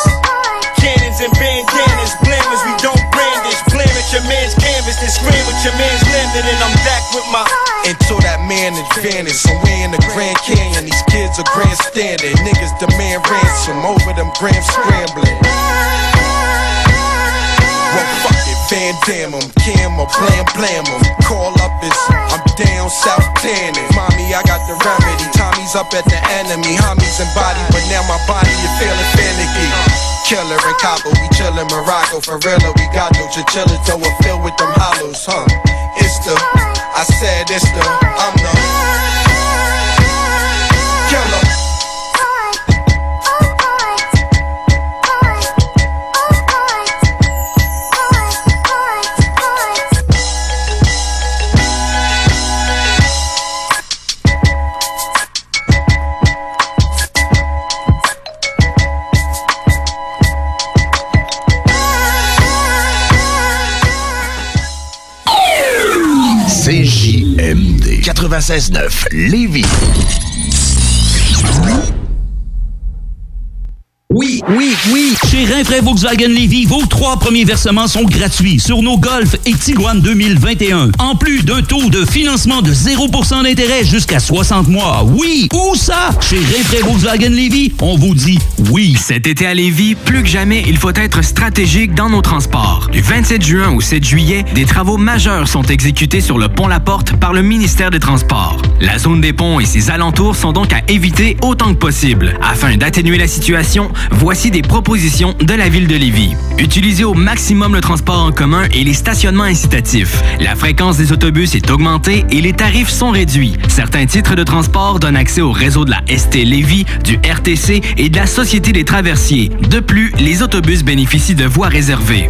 Cannons and bandanas, blammers, we don't brandish. Blam at your man's canvas, then scream with your man's landed, and I'm back with my. Until that man is vanished, somewhere in the Grand Canyon, these kids are grandstanding. Niggas demand ransom over them grams scrambling. Well, fuck it, Van Dam 'em, Cam or Blam Blam 'em. Call up is, I'm down south tanning. Mommy, I got the remedy. Tommy's up at the enemy. Homies and body, but now my body is feeling finicky. Killer and copper, we chillin' Morocco. For real, we got no chinchilla though we're filled with them hollows, huh? It's the, I said it's the, I'm the 96.9 Lévis. Oui, oui, oui. Chez Rinfraie Volkswagen Lévy, vos trois premiers versements sont gratuits sur nos Golf et Tiguan 2021. En plus d'un taux de financement de 0% d'intérêt jusqu'à 60 mois. Oui, où ça? Chez Rinfraie Volkswagen Lévy, on vous dit oui. Cet été à Lévis, plus que jamais, il faut être stratégique dans nos transports. Du 27 juin au 7 juillet, des travaux majeurs sont exécutés sur le pont La Porte par le ministère des Transports. La zone des ponts et ses alentours sont donc à éviter autant que possible. Afin d'atténuer la situation, voici des propositions de la ville de Lévis. Utilisez au maximum le transport en commun et les stationnements incitatifs. La fréquence des autobus est augmentée et les tarifs sont réduits. Certains titres de transport donnent accès au réseau de la ST Lévis, du RTC et de la Société des traversiers. De plus, les autobus bénéficient de voies réservées.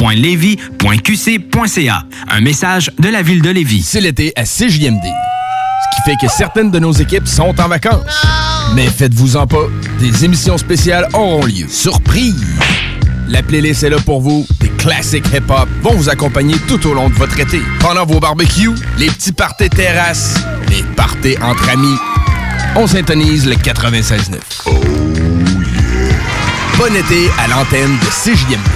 ville.levy.qc.ca. Un message de la ville de Lévis. C'est l'été à CJMD. Ce qui fait que certaines de nos équipes sont en vacances. Mais faites-vous-en pas, des émissions spéciales auront lieu. Surprise! La playlist est là pour vous. Des classiques hip-hop vont vous accompagner tout au long de votre été. Pendant vos barbecues, les petits parties terrasses, les parties entre amis. On syntonise le 96.9. Oh Bon été à l'antenne de CJMD.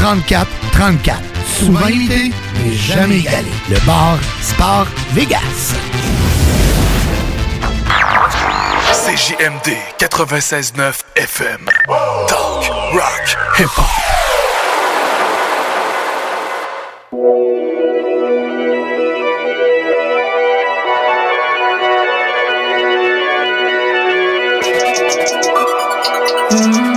34 34. Souvent imité, mais jamais égalé. Le bar Sport Vegas. CJMD 96.9 FM. Talk, rock, hip-hop. Told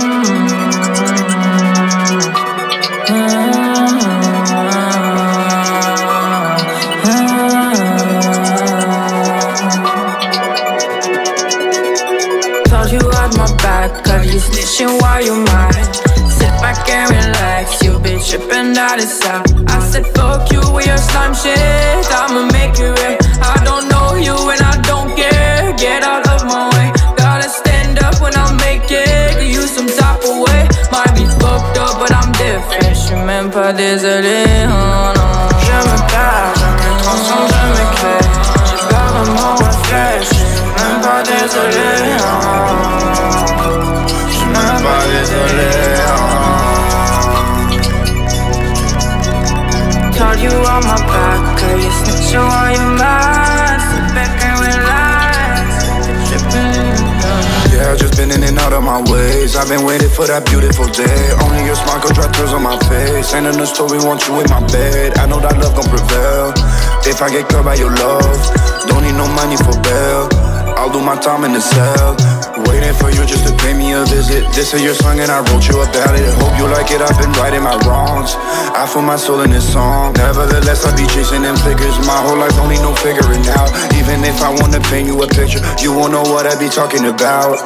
while you mine. Sit back and relax, you be tripping out of sight. I said, fuck you with your slime shit, I'ma make you real. I don't know you and I don't care, get out of my way. Gotta stand up when I make it, you some type of way. Might be fucked up, but I'm different. Je même pas désolé, oh non. Je me perds, me transforme, je me crée. J'ai de mon reflet, je suis même pas désolé, oh. Told you on my back, cause you snitching while you mad. Sit back and relax, tripping. Yeah, I've just been in and out of my ways. I've been waiting for that beautiful day. Only your smile could drop tears on my face. Ain't in the story, want you in my bed. I know that love gon' prevail. If I get caught by your love, don't need no money for bail. I'll do my time in the cell. For you just to pay me a visit. This is your song and I wrote you a ballad. Hope you like it, I've been righting my wrongs. I feel my soul in this song. Nevertheless, I be chasing them figures. My whole life only no figuring out. Even if I wanna paint you a picture, you won't know what I be talking about.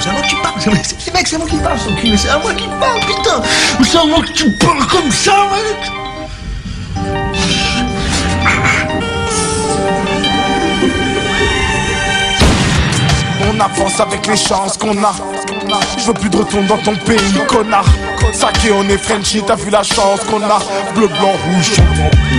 C'est à moi que tu parles. C'est mec, c'est à moi qui parle, ce enculé, c'est à moi qui parle, putain C'est à moi que tu parles comme ça, mec On avance avec les chances qu'on a. Je veux plus de retour dans ton pays, connard. Saké, on est Frenchy, t'as vu la chance qu'on a. Bleu, blanc, rouge,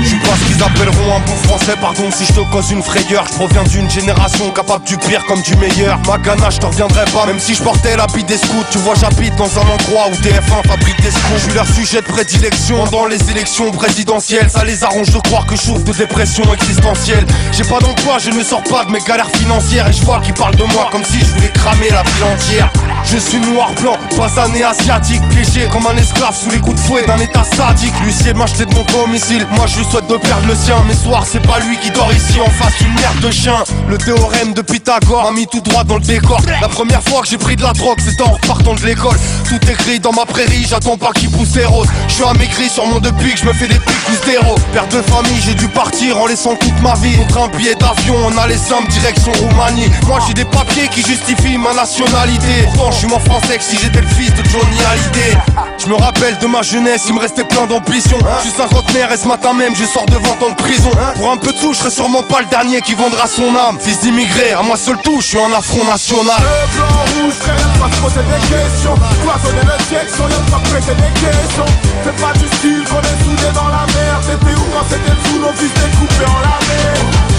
Je suis pas ce qu'ils appelleront un bon français, pardon si je te cause une frayeur. Je proviens d'une génération capable du pire comme du meilleur. Ma ganache, je te reviendrai pas, même si je portais l'habit des scouts. Tu vois, j'habite dans un endroit où TF1 fabrique des scouts. Je suis leur sujet de prédilection dans les élections présidentielles. Ça les arrange de croire que je souffre de dépression existentielle. J'ai pas d'emploi, je ne sors pas de mes galères financières. Et je vois qu'ils parlent de moi comme si je voulais cramer la ville entière. Je suis noir blanc, basané asiatique, piégé comme un esclave sous les coups de fouet d'un état sadique. L'huissier m'acheter de mon domicile, moi je lui souhaite de perdre le sien. Mais soir, c'est pas lui qui dort ici en face d'une merde de chien. Le théorème de Pythagore m'a mis tout droit dans le décor. La première fois que j'ai pris de la drogue, c'était en repartant de l'école. Tout gris dans ma prairie, j'attends pas qu'il pousse les roses. Je suis amaigri sur mon depuis que je me fais des pics ou zéro. Père de famille, j'ai dû partir en laissant toute ma vie. Contre un billet d'avion, on a les simple direction Roumanie. Moi j'ai des papiers qui justifient ma nationalité. Je suis moins français que si j'étais le fils de Johnny Hallyday. Je me rappelle de ma jeunesse, il me restait plein d'ambition. Je suis cinquantenaire et ce matin même, je sors de 20 ans de prison. Pour un peu de sous, je serai sûrement pas le dernier qui vendra son âme. Fils d'immigré, à moi seul tout, je suis un affront national. Bleu, blanc, rouge, frère, quoi se poser des questions. Cloisonner le section, y'a de quoi prêter des questions. Fais pas du style qu'on est soudés dans la merde. T'étais où quand c'était le sous, nos fils découpés en lamelles.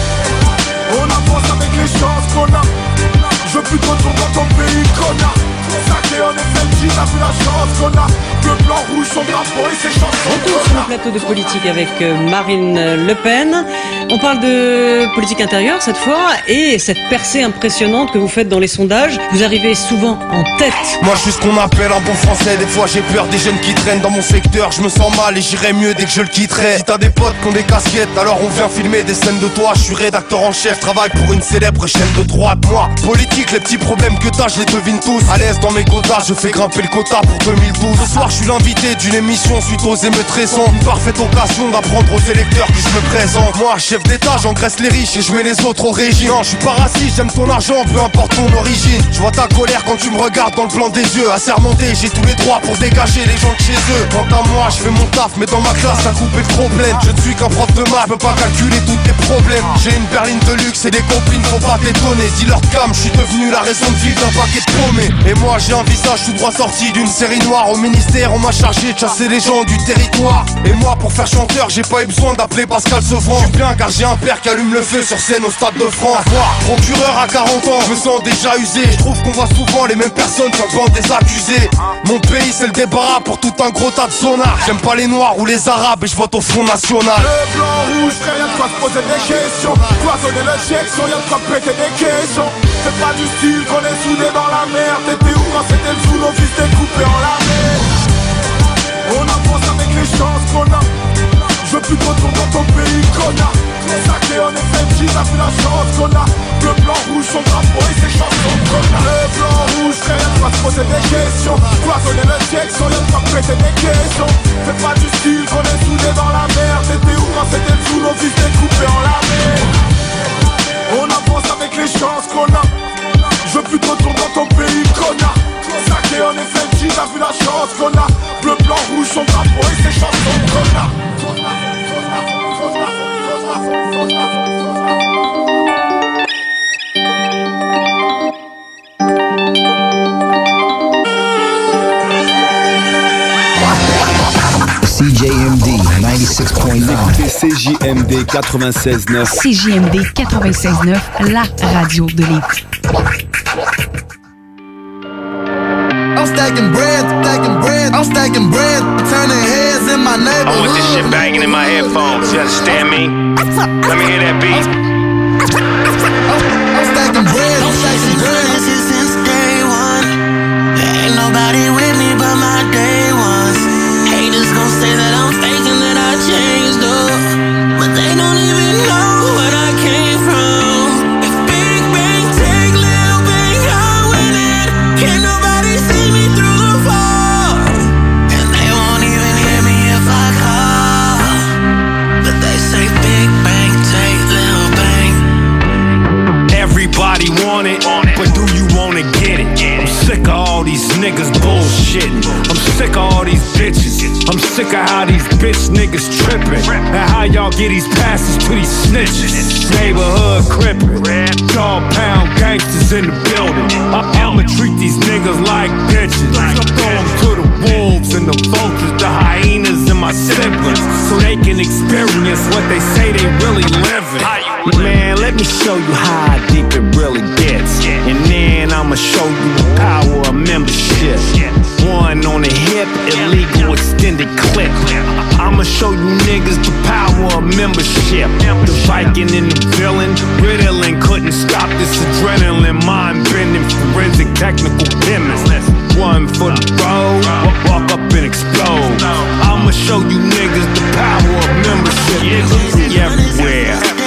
On avance avec les chances qu'on a. Je veux plus de vu blanc, rouge, son drapeau et ses chansons. Retour sur le plateau de politique avec euh, Marine Le Pen. On parle de politique intérieure cette fois et cette percée impressionnante que vous faites dans les sondages. Vous arrivez souvent en tête. Moi je suis ce qu'on appelle un bon français Des fois j'ai peur des jeunes qui traînent dans mon secteur Je me sens mal et j'irai mieux dès que je le quitterai Si t'as des potes qui ont des casquettes Alors on vient filmer des scènes de toi Je suis rédacteur en chef, travaille pour une célèbre chaîne de droite Moi, politique, les petits problèmes que t'as je les devine tous À l'aise dans mes quotas, je fais grimper le quota pour 2012 Ce soir je suis l'invité d'une émission suite aux émeutes récentes. Une parfaite occasion d'apprendre aux électeurs que je me présente Moi, chef d'état, j'engraisse les riches et je mets les autres au régime. Non, je suis pas raciste, j'aime ton argent, peu importe ton origine. Je vois ta colère quand tu me regardes dans le blanc des yeux Assermenté, j'ai tous les droits pour dégager les gens de chez eux. Quant à moi, je fais mon taf, mais dans ma classe, ça coupe le problème. Je ne suis qu'un prof de maths, je peux pas calculer tous tes problèmes. J'ai une berline de luxe et des copines, faut pas t'étonner. Dis-leur cam, je suis devenu la raison de vivre d'un paquet de Et moi, j'ai un visage tout droit sorti d'une série noire. Au ministère, on m'a chargé de chasser les gens du territoire Et moi, pour faire chanteur, j'ai pas eu besoin d'appeler Pascal Sevran Je suis bien car j'ai un père qui allume le feu sur scène au stade de France Moi, procureur à 40 ans, je me sens déjà usé Je trouve qu'on voit souvent les mêmes personnes sur le des accusés Mon pays, c'est le débarras pour tout un gros tas de sonars J'aime pas les noirs ou les arabes et je vote au Front National Bleu, blanc, rouge, frère, y'a de quoi se poser des questions. Cloisonner le section, y'a de quoi péter des questions. Fais pas du style qu'on est soudés dans la merde. T'étais où quand c'était le sous, nos fils découpés en lamelles. On avance avec les chances qu'on a. Je veux plus de retour dans ton pays, connard. Saké, on est Fenty, t'as vu la chance qu'on a. Bleu, blanc, rouge, son drapeau et ses chansons, connard. Bleu, blanc, rouge, de quoi se poser des questions. Cloisonner le section, y'a de quoi péter des questions. Fais pas du style qu'on est soudés dans la merde. T'étais où quand c'était le sous, nos fils découpés en lamelles. On avance avec les chances qu'on a. Je veux plus de retour dans ton pays, connard. Saké, on est Fenty, t'as vu la chance qu'on a. Bleu, blanc, rouge, son drapeau et ses chansons, connard. CJMD 96.9. Écoutez CJMD 96.9. CJMD 96.9, la radio de Lévis. I'm stacking bread, stacking bread, I'm stacking bread, turning heads in my neighborhood. I want this shit banging in my headphones. You understand me? Let me hear that beat. I'm stacking bread, niggas bullshitting. I'm sick of all these bitches. I'm sick of how these bitch niggas tripping. And how y'all get these passes to these snitches. Neighborhood crippin'. Dog pound gangsters in the building. I'ma treat these niggas like bitches. I throw them to the wolves and the vultures, the hyenas they can experience what they say they really living. Man, let me show you how deep it really gets. And then I'ma show you the power of membership. One on the hip, illegal extended clip. I'ma show you niggas the power of membership. The Viking and the villain, Ritalin couldn't stop this adrenaline, mind bending, forensic technical chemist. One for the road, walk up and explode. I'ma show you niggas the power of membership. Everywhere.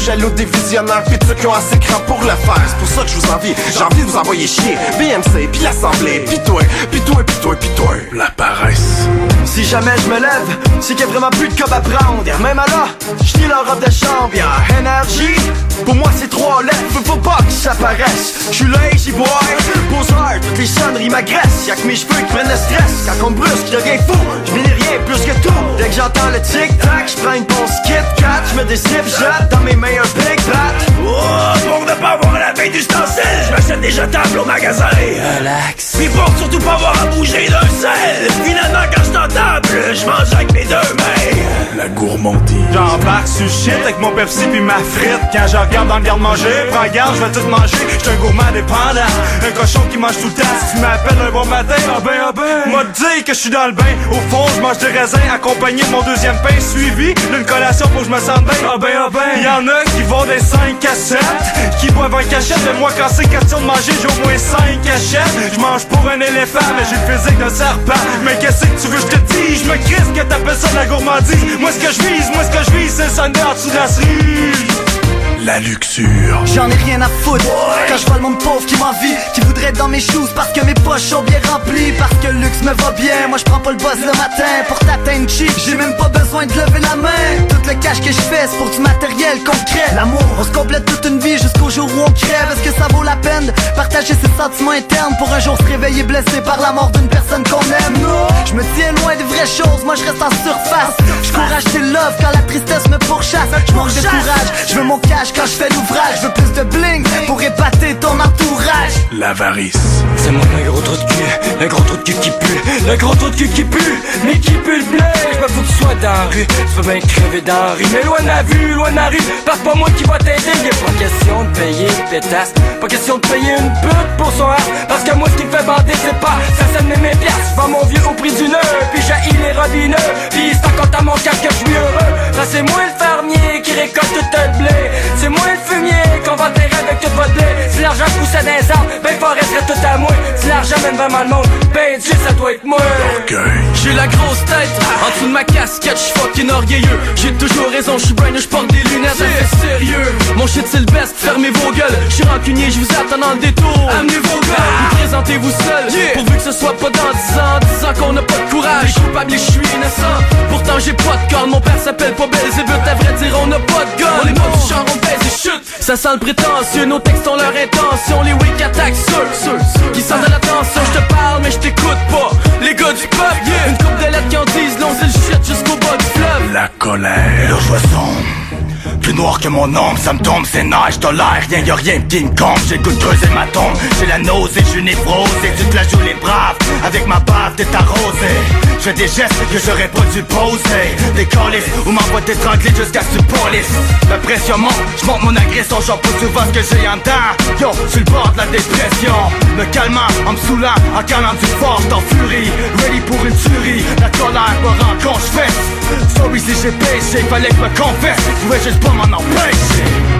Suis jaloux des visionnaires, pis de ceux qui ont assez cran pour le faire. C'est pour ça que je vous envie. J'ai envie de vous envoyer chier. BMC, puis l'Assemblée, pis toi, pis toi, pis toi, pis toi. La paresse. Si jamais je me lève, c'est qu'il y a vraiment plus de cob à prendre. Et même à là, je dis leur robe de chambre. Y'a énergie, pour moi c'est trois lettres. Faut, pas que ça paraisse. Je suis lazy boy, poseur, toutes les sonneries m'agressent. Y'a que mes cheveux qui prennent le stress. Quand on me brusque, je deviens fou. Je rien plus que tout. Dès que j'entends le tic-tac, je prends une ponce Kit Kat. Je me zip dans mes mains un. Oh, pour ne pas voir la veille du stencil, je me j'achète déjà table au magasin. Relax. Puis pour surtout pas avoir à bouger d'un sel. Finalement, quand je table, je mange avec mes deux mains. La gourmandise. J'embarque sur shit avec mon Pepsi puis ma frite Quand je regarde dans le garde-manger, prends garde, je vais tout manger J'suis un gourmand dépendant, un cochon qui mange tout le temps Si tu m'appelles un bon matin, ah ben ah ben Moi te dire que je suis dans le bain, au fond je mange des raisins Accompagné de mon deuxième pain, suivi d'une collation pour que je me sente bien Ah ben ah ben Y'en a qui vont des 5 cassettes Qui boivent un cachette, mais moi quand c'est question de manger J'ai au moins 5 cachettes. Je mange pour un éléphant, mais j'ai le physique d'un serpent. Mais qu'est-ce que tu veux je te dis, je me crisse que t'appelles ça de la gourmandise. Moi ce que je vise, moi ce que je vise c'est le de la La luxure. J'en ai rien à foutre. Quand je vois le monde pauvre qui m'envie Qui voudrait être dans mes shoes parce que mes poches sont bien remplies Parce que le luxe me va bien. Moi je prends pas le boss le matin Pour t'atteindre cheap. J'ai même pas besoin de lever la main. Tout le cash que je fais c'est pour du matériel concret. L'amour On se complète toute une vie jusqu'au jour où on crève. Est-ce que ça vaut la peine de Partager ses sentiments internes Pour un jour se réveiller blessé par la mort d'une personne qu'on aime? Je me tiens loin des vraies choses. Moi je reste en surface. Je cours acheter love quand la tristesse me pourchasse. Je manque de courage. Je veux mon cash quand je fais l'ouvrage Je veux plus de bling pour épater ton entourage L'avarice. C'est moi le gros trou de cul, le gros trou de cul qui pue, le gros trou de cul qui pue, mais qui pue le blé. Je me fous que tu sois dans la rue, tu peux bien crever dans la rue, mais loin de la vue, loin de la rue, parce pas moi qui va t'aider. Y'a pas question de payer une pétasse, pas question de payer une pute pour son art, parce que moi ce qui me fait bander c'est pas ça ça me met mes pièces. Vends mon vieux au prix d'une heure, puis j'ai les robineux, puis c'est quand à mon cap que je suis heureux. Ça c'est moi le fermier qui récolte tout le blé, c'est moi le fumier qu'on va tout. Si l'argent poussait dans les arbres, ben forêt serait tout à moi. Si l'argent mène vraiment le monde, ben Dieu ça doit être moi. J'ai la grosse tête, en dessous de ma casquette, j'suis fucking orgueilleux. J'ai toujours raison, j'suis brain, j'porte des lunettes, fait sérieux. Mon shit c'est le best, fermez vos gueules. J'suis rancunier, j'vous attends dans le détour. Amenez vos gars, vous présentez-vous seul. Pourvu que ce soit pas dans 10 ans, 10 ans qu'on a pas de courage. Les coupables, et j'suis innocent. Pourtant j'ai pas de corne, mon père s'appelle pas Belzébuth. À vrai dire, on a pas de gun. On est pas du genre, on baise et chute. Ça sent le prétentieux, nos textes ont leur intention. Les weak attaques ceux, qui sentent de l'attention. J'te parle, mais j't'écoute pas. Les gars du peuple, une coupe de lettres qui en disent long, c'est le jusqu'au bas du fleuve. La colère. Le joison plus noir que mon ombre, ça me tombe, c'est nage de l'air, rien y'a rien qui me compte, de creuser ma tombe, j'ai la nausée, névrose, et tu te la joues les braves, avec ma bave t'es arrosé, je fais des gestes que j'aurais pas dû poser, des colis ou m'envoie t'étrangler jusqu'à ce police, la pression monte, je mon agression, j'en peux souvent ce que j'ai en temps, yo, sur le bord de la dépression, me calmant, en me saoulant, en calant du fort, en furie, ready pour une tuerie, la colère me rend con, j'fesse, sorry si j'ai péché, fallait que je me confesse, je pouvais juste man a wasted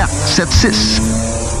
681 4476.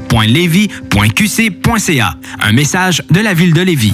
ville.levy.qc.ca. Un message de la ville de Lévis.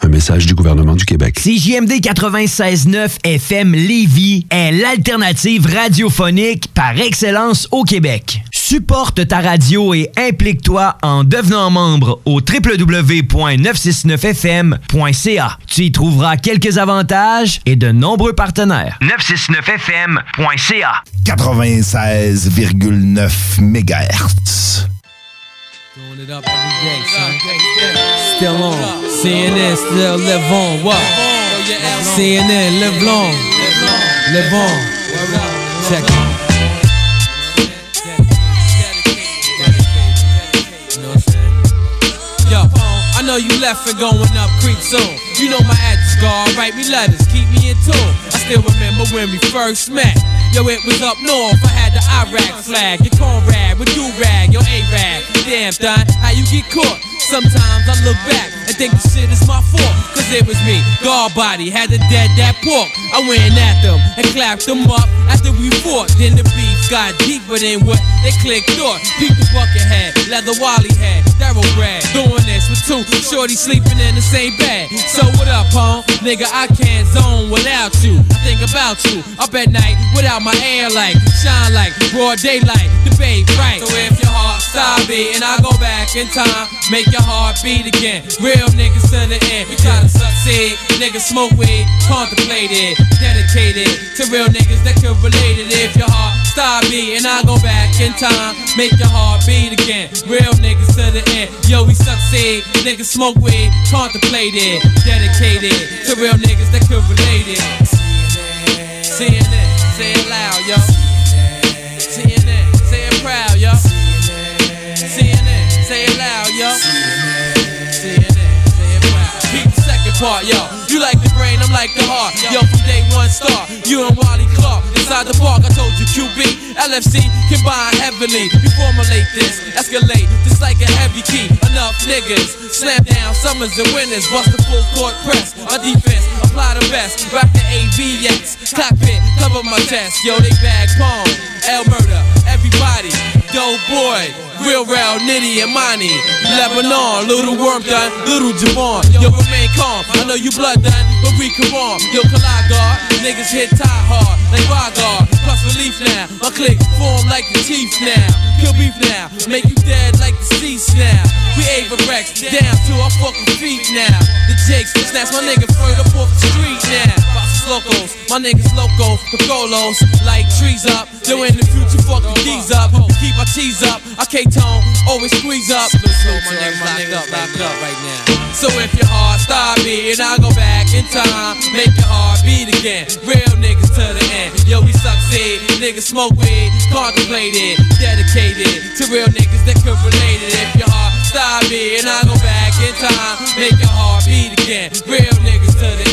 Un message du gouvernement du Québec. CJMD 96.9 FM Lévis est l'alternative radiophonique par excellence au Québec. Supporte ta radio et implique-toi en devenant membre au www.969fm.ca. Tu y trouveras quelques avantages et de nombreux partenaires. 969fm.ca 96,9 MHz. Doing it up every day, son. Still on. CNN, still live on. What? CNN, live long. Live on. Check it. Yo, I know you left and going up creek soon. You know my address, God. Write me letters, keep I still remember when we first met. Yo, it was up north. I had the Iraq flag. Your cornrad with do rag. Your A-rag. Damn, done. How you get caught? Sometimes I look back and think the shit is my fault. Cause it was me. God body had to dead that pork. I went at them and clapped them up after we fought. Then the beef got deeper than what they click thought. People bucket head, leather wally head, thoroughbred. Doing this with two shorty sleeping in the same bed. So what up, home? Nigga, I can't zone without you. I think about you up at night without my air light. Shine like broad daylight. The babe right. So if your heart stop beating, I go back in time. Make your heart beat again. Real niggas to the end. We try to succeed. Niggas smoke weed, contemplated, dedicated to real niggas that could relate it. If your heart stop beating, I go back in time. Make your heart beat again. Real niggas to the end. Yo, we succeed. Niggas smoke weed, contemplated, dedicated to real niggas that could relate it. CNN, say it loud, yo. CNN, say it proud, yo. CNN, say it loud, yo. CNN, say it proud. Beat the second part, yo. You like the brain, I'm like the heart. Yo, from day one star, you and Wally Clark. Inside the park, I told you QB, LFC combine heavily. We formulate this, escalate, just like a heavy key. Enough niggas, slam down summers and winners. Bust the full court press. My defense, apply the best. Rock the AVX, cockpit, cover my chest. Yo, they bag palm, L murder, everybody. Dope boy, real real Nitty and Money. Lebanon, little worm done, little Javon. Yo, remain calm. I know you blood done, but we come on. Yo, collide guard, niggas hit tie hard like Rygar. Plus relief now, my click form like the Chiefs now. Kill beef now, make you dead like the seats now. We Ava Rex down to our fucking feet now. The Jakes snatch my nigga further off the street now. Locals, my niggas loco, Picolos, like trees up. Yo, in the future, fucking keys up. Keep my tees up. I K-tone, always squeeze up. So my niggas locked up, locked up right now. So if your heart stop beating, I go back in time, make your heart beat again. Real niggas to the end. Yo, we succeed. Niggas smoke weed, contemplated, dedicated to real niggas that could relate it. If your heart stop beating, I go back in time, make your heart beat again. Real niggas to the end.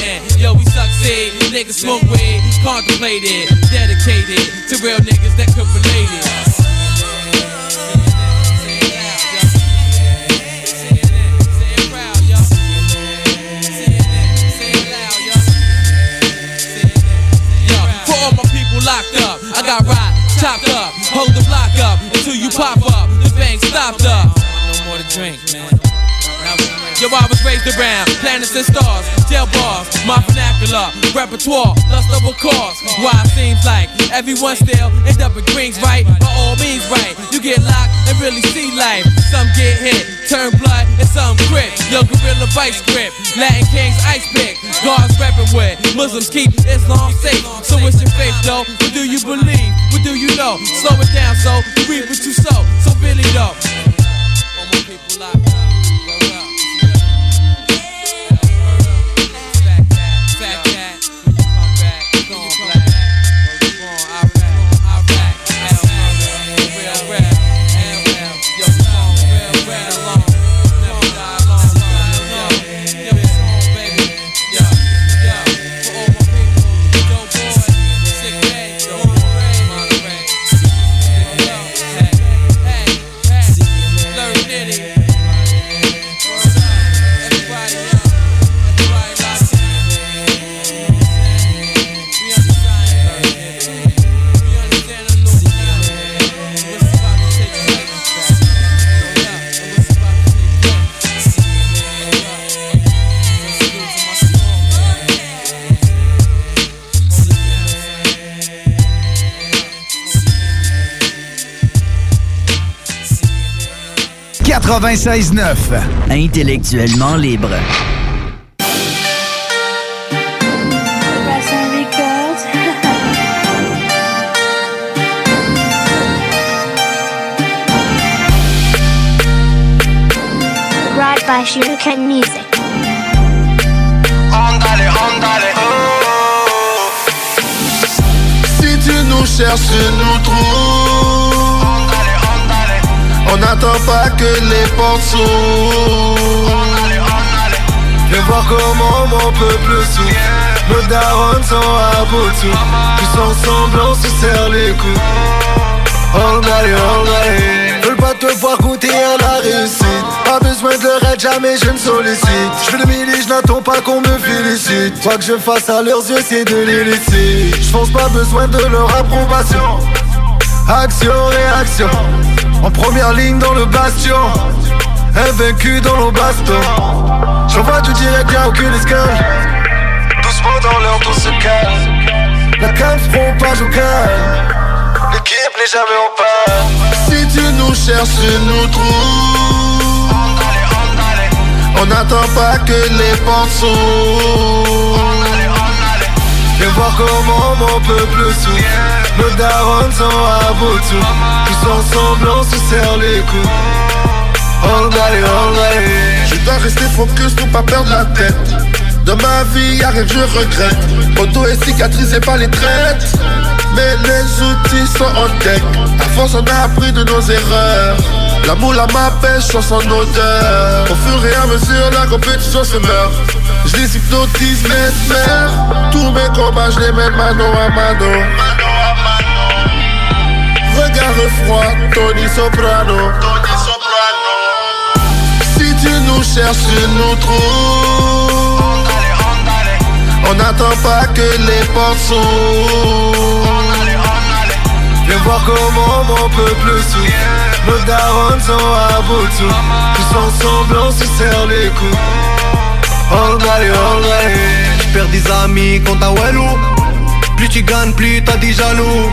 Yo, we succeed. Niggas smoke weed, contemplated, dedicated to real niggas that could relate it. For all my people locked up, I got rock chopped up. Hold the block up until you pop up. The bank stopped up. No more to drink, man. Yo, I was raised around planets and stars, jail bars, my vernacular, repertoire, lust a cause. Why it seems like everyone still end up in Greens, right? By all means, right. You get locked and really see life. Some get hit, turn blood, and some grip. Yo, gorilla vice grip, Latin kings ice pick. Guards reppin' with, Muslims keep Islam safe. So what's your faith, though? What do you believe? What do you know? Slow it down, so you reap what you sow. So really, though. Intellectuellement libre. Brought by Sugarcane Music. Andale, andale, oh. Si tu nous cherches, nous trouves. On n'attend pas que les portes s'ouvrent. Viens voir comment mon peuple souffre. Nos darons sont à bout de. Tous ensemble, on se serre les coups. Andale, andale. Veulent pas te voir goûter à la réussite. Pas besoin de leur jamais je me sollicite. Je fais le mili, je n'attends pas qu'on me félicite. Quoi que je fasse à leurs yeux, c'est de laisser. Je pense pas besoin de leur approbation. Action, réaction. En première ligne dans le bastion. Invaincu dans nos bastons. J'envoie du direct, y'a aucune escale. Doucement dans l'heure, tout se calme. La calme se prend pas au. L'équipe n'est jamais en panne. Si tu nous cherches, tu nous trouves. On n'attend pas que les portes. Viens voir comment mon peuple souffre. Nos darons sont à bout de souffle. Tous ensemble, on se serre les coups. Andale, andale. Je dois rester focus pour pas perdre la tête. Dans ma vie, y'a rien que je regrette. Auto est cicatrisé par les traites. Mais les outils sont en deck. À force, on a appris de nos erreurs. L'amour, la ma pêche sans son odeur. Au fur et à mesure, la compétition se meurt. Je les hypnotise, mesmer. Tous mes combats, je les mène mano à mano. Regard froid, Tony Soprano. Si tu nous cherches, tu nous trouves. On n'attend pas que les portes s'ouvrent. Viens voir comment mon peuple souffre. Nos darons sont à bout de. Tous ensemble, on se serre les coups. Andale, andale. J'perds des amis quand t'as Wellou. Plus tu gagnes, plus t'as des jaloux.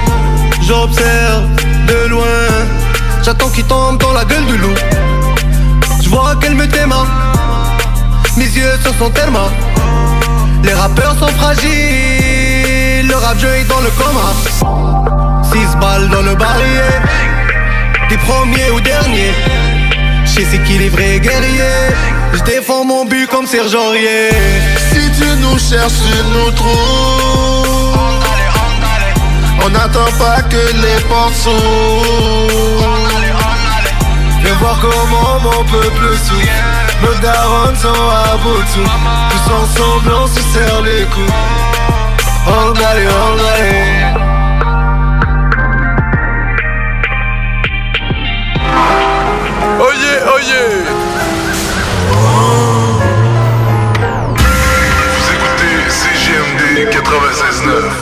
J'observe de loin. J'attends qu'il tombe dans la gueule du loup. J'vois qu'elle me démarre Mes yeux se sont tellement. Les rappeurs sont fragiles. Le rap jeu est dans le coma 6 balles dans le barillet T'es premier ou dernier Je sais guerriers Je défends mon but comme Serge Aurier Si tu nous cherches, tu nous trouves. On n'attend pas que les portes s'ouvrent. Viens voir comment mon peuple souffre. Nos darons sont à bout de souffle. Tous ensemble, on se serre les coups. Andale, andale. Oye, oye Vous écoutez CGMD 96.9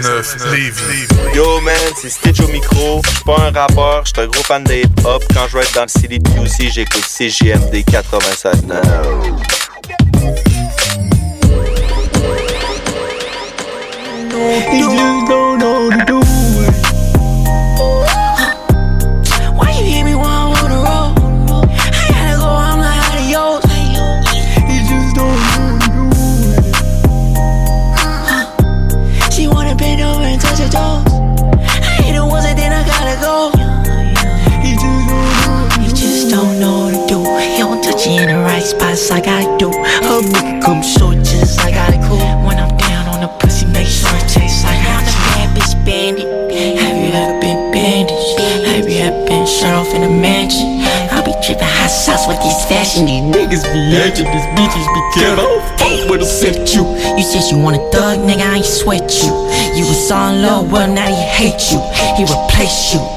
96.9 Lévis. Yo man, c'est Stitch au micro. Je suis pas un rappeur, je suis un gros fan de hip-hop. Quand je vais être dans le CDPUC, j'écoute CGMD 96.9. be careful. Fuck with a sip you. You said you want a thug, nigga, I ain't sweat you. You was on low, well now he hate you. He replace you.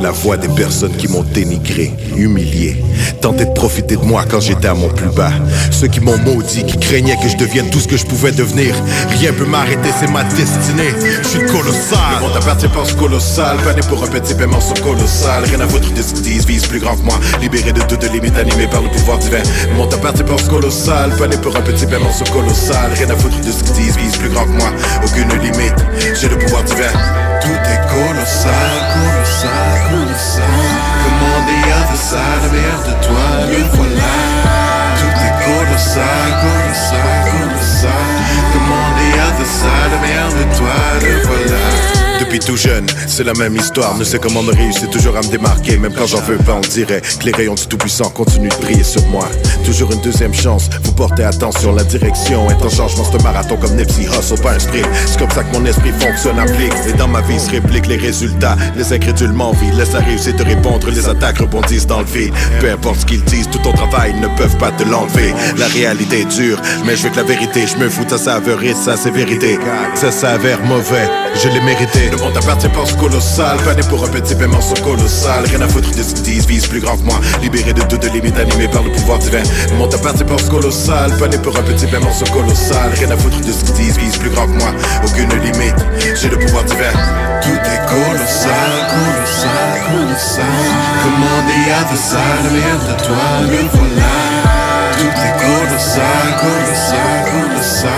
La voix des personnes qui m'ont dénigré, humilié, tenté de profiter de moi quand j'étais à mon plus bas. Ceux qui m'ont maudit, qui craignaient que je devienne tout ce que je pouvais devenir. Rien peut m'arrêter, c'est ma destinée. Je suis colossal. Le monde appartient pense colossal. Pané pour un petit paiement sur colossal. Rien à foutre de ce vise plus grand que moi. Libéré de toutes limites, animé par le pouvoir divin. Le monde appartient pense colossal. Pané pour un petit paiement sur colossal. Rien à foutre de ce vise plus grand que moi. Aucune limite, j'ai le pouvoir divin. Tout est the side, toi, le voilà. Tout est colossal, colossal, colossal. Depuis tout jeune, c'est la même histoire. Ne sais comment me réussir toujours à me démarquer. Même quand j'en veux pas, on dirait que les rayons du Tout-Puissant continuent de briller sur moi. Toujours une deuxième chance, vous portez attention. La direction est en changement, c'est marathon comme Nipsey Hustle, pas un sprint. C'est comme ça que mon esprit fonctionne, applique. Et dans ma vie se réplique les résultats. Les incrédules m'envient, laisse la réussite te répondre. Les attaques rebondissent dans le vide. Peu importe ce qu'ils disent, tout ton travail ne peuvent pas te l'enlever. La réalité est dure, mais je veux que la vérité, je me fous de sa saveur et sa sévérité. Ça s'avère mauvais, je l'ai mérité. Le monde appartient pense colossal, pané pour un petit paiement colossal. Rien à foutre de ce qu'ils disent, vise plus grand que moi. Libéré de toutes limites, animé par le pouvoir divin. Le monde appartient pense colossal, pané pour un petit paiement colossal. Rien à foutre de ce qu'ils disent, vise plus grand que moi. Aucune limite, j'ai le pouvoir divin. Tout est colossal, colossal, colossal. Comme on the other side, merde, toi, le voilà. Tout est colossal, colossal, colossal.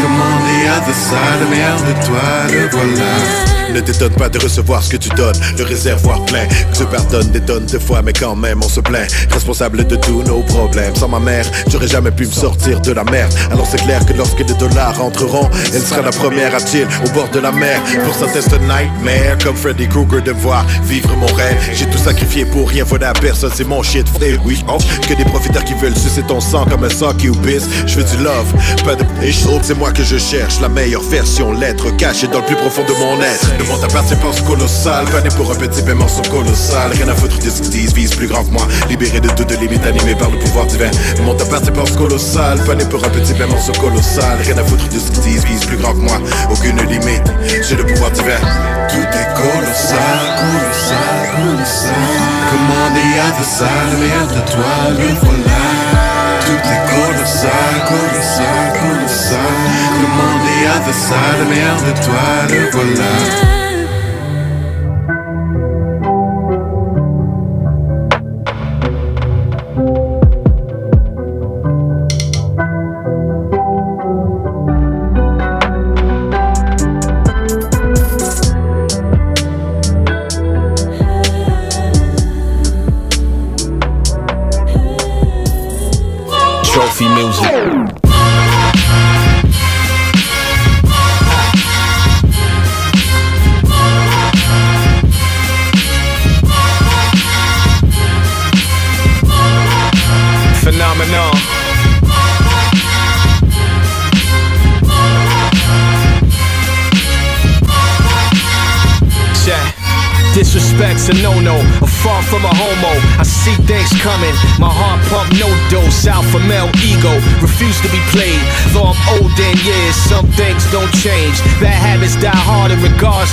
Comme on the other side, merde, toi, le voilà. Ne t'étonne pas de recevoir ce que tu donnes, le réservoir plein. Que tu pardonnes des tonnes de fois, mais quand même on se plaint. Responsable de tous nos problèmes. Sans ma mère, j'aurais jamais pu me sortir de la merde. Alors c'est clair que lorsque les dollars rentreront, elle sera la première à chill au bord de la mer. Pour c'est un nightmare, comme Freddy Krueger de voir vivre mon rêve. J'ai tout sacrifié pour rien voler à personne, c'est mon shit. Et oui, oh, que des profiteurs qui veulent sucer ton sang comme un socky ou bis. Je veux du love, pas de et je trouve c'est moi que je cherche la meilleure version, l'être caché dans le plus profond de mon être. Le monde appartient pense colossal, pané pour un petit paiement colossal. Rien à foutre de ce qu'ils disent, vise plus grand que moi. Libéré de toutes limites, animé par le pouvoir divin. Le monde appartient pense colossal, pané pour un petit paiement colossal. Rien à foutre de ce qu'ils disent, vise plus grand que moi. Aucune limite, j'ai le pouvoir divin. Tout est colossal, colossal, colossal. Comme on the other side, merde, toi, le voilà. Tout est colossal, colossal, colossal. The other side, merde, toi, le voilà.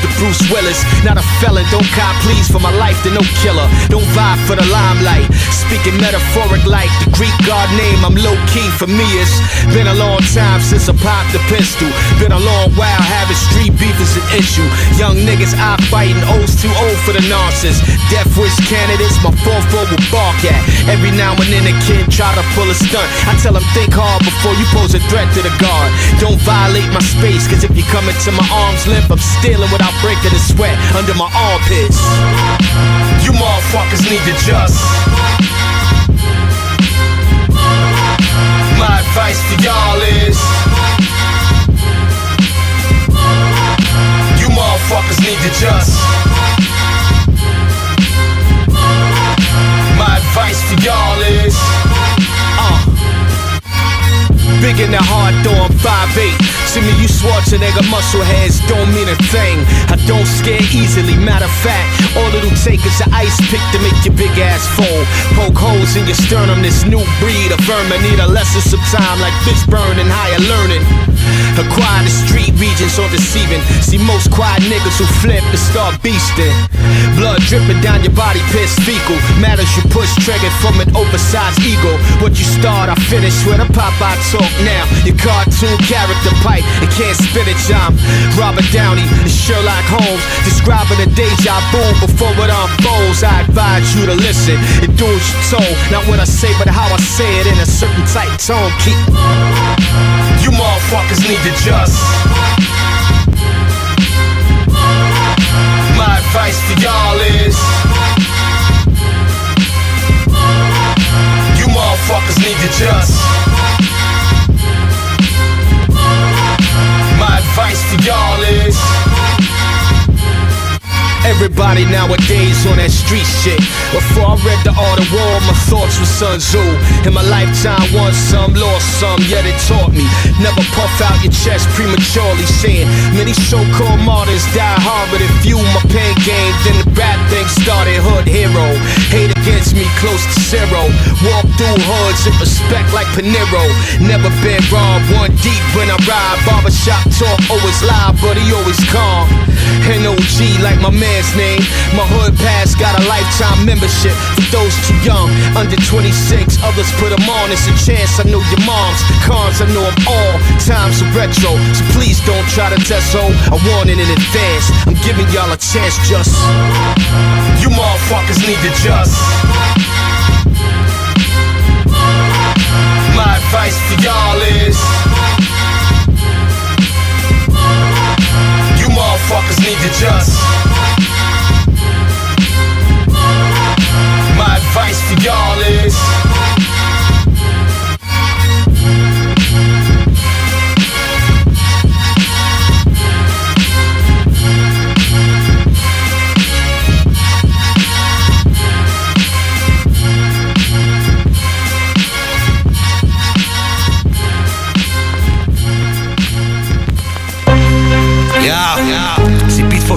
In regards to Bruce Willis. Not a felon, don't cop please for my life to no killer. Don't vibe for the limelight. Speaking metaphoric like the Greek god name, I'm low key for me. It's been a long time since I popped the pistol. Been a long while having street beef is an issue. Young niggas eye fighting, O's too old for the nonsense. Death wish candidates, my fourth four will bark at. Every now and then a kid try to pull a stunt. I tell him think hard before you pose a threat to the guard. Don't violate my space, cause if you come into my arm's length, I'm stealing without breaking the sweat under my armpits. You motherfuckers need to just. My advice to y'all is You motherfuckers need to just My advice to y'all is uh Big in the heart, though I'm 5'8. See me, you Schwarzenegger muscle heads don't mean a thing. I don't scare easily. Matter of fact, all it'll take is an ice pick to make your big ass fold. Poke holes in your sternum. This new breed of vermin need a lesson some time, like fish burn and higher learning. Acquire the street regions or deceiving. See most quiet niggas who flip and start beasting. Blood dripping down your body, piss fecal. Matters you push triggered from an oversized ego. What you start, I finish with a Popeye talk now. Your cartoon character pipe, it can't spit it, I'm Robert Downey and Sherlock Holmes. Describing a deja vu before it unfolds. I advise you to listen and do as you're told. Not what I say, but how I say it in a certain tight tone. Keep you motherfuckers need to just. My advice to y'all is. You motherfuckers need to just. Advice to y'all is. Everybody nowadays on that street shit. Before I read the Art of War, my thoughts were Sun Tzu. In my lifetime, won some, lost some, yet it taught me. Never puff out your chest prematurely, saying many so-called martyrs die hard, but if you my pain game, then the bad thing started. Hood hero, hate against me close to zero. Walk through hoods in respect like Panero. Never been robbed, one deep when I ride. Barbershop talk always loud, but he always calm. NOG like my man's name. My hood pass got a lifetime membership for those too young, under 26. Others put them on. It's a chance. I know your mom's cons. I know them all. Times are retro, so please don't try to test ho. I warn it in advance. I'm giving y'all a chance. Just you motherfuckers need to just. My advice to y'all is. You motherfuckers need to just. To y'all.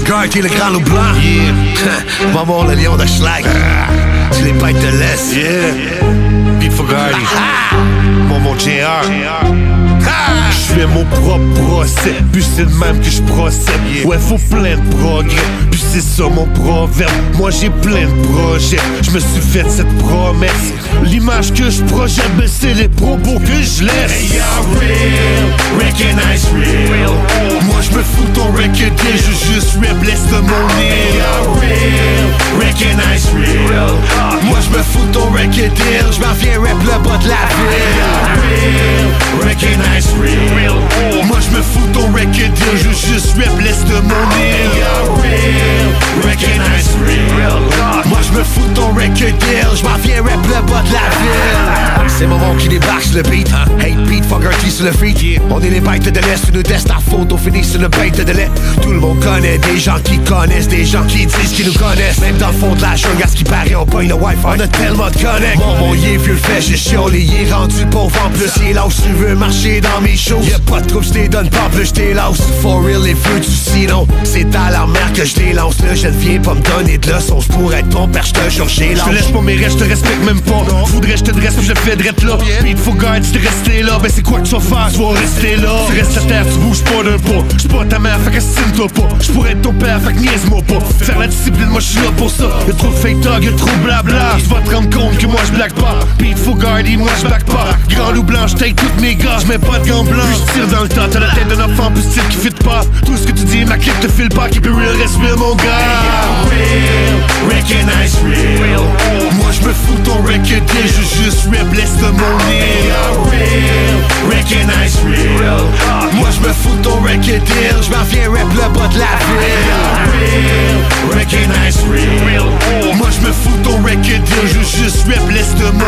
Pete Fogarty, le grand loup blanc. Yeah. Va voir le lion de Schlag. C'est les bêtes de l'Est. Yeah. Pete Fogarty. Mon mon JR. Je fais mon propre procès, puis c'est le même que je procède. Ouais, faut plein de progrès, c'est ça mon proverbe. Moi j'ai plein de projets, je me suis fait cette promesse. L'image que je projette, ben c'est les propos que je laisse. Hey, real, recognize real. Moi je me fous ton record deal, je juste rap, laisse de mon. Yeah, real, recognize real. Moi je me fous ton record deal, je m'en viens rap le bas de la ville. Real, recognize real. Moi je me fous ton record deal, je juste rap, laisse de mon nez. C'est moment qui débarque sur le beat. Hate beat, Fogarty sur le feat. On est les bêtes de l'Est, nous teste la photo finit sur le bête de lait. Tout le monde connaît des gens qui connaissent, des gens qui disent qu'ils nous connaissent. Même dans le fond de la jungle, à ce qui paraît, on pogne le Wi-Fi. On a tellement de connect. Mon mon, est vieux fait, j'ai chiolé, il est rendu pauvre en plus. Il est là où tu veux marcher dans mes choses. Y'a pas de trouble, je t'ai donne pas plus, j't'ai là For real, les feux du sinon. C'est à la mer que je lance là. Je ne viens pas me donner de leçons, je pourrais être ton père, je te jure, j'ai Je te laisse pas mes restes, je te respecte même pas. Voudrais je te dresse, je fais drette là. Puis il faut t'es resté là, ben c'est quoi que tu vas faire? Tu vas rester là. Tu restes à terre, tu bouges pas d'un pas. J'suis pas ta mère, fait qu'estime-toi pas. J'pourrais être ton père, fait que niaise-moi pas. Faire la discipline, moi j'suis là pour ça. Y'a trop de fake talk, y'a trop blabla. Tu vas te rendre compte que moi j'blague pas. Puis il faut garder, moi j'blague pas. Grand loup blanc, j'take toutes mes gars, j'mets pas de gants blancs. Puis j'tire dans le tas, t'as la tête d'un enfant plus style qui fit pas. Tout ce que tu dis, ma clip te file pas, keep it real, reste real, mon gars. Real, recognize real. Moi j'me fous ton record je juste rap, laisse Moi je me fous de ton record deal, je m'en viens rap le bas de la ville. Real. Moi je me fous de ton record deal, je juste rap, laisse le mon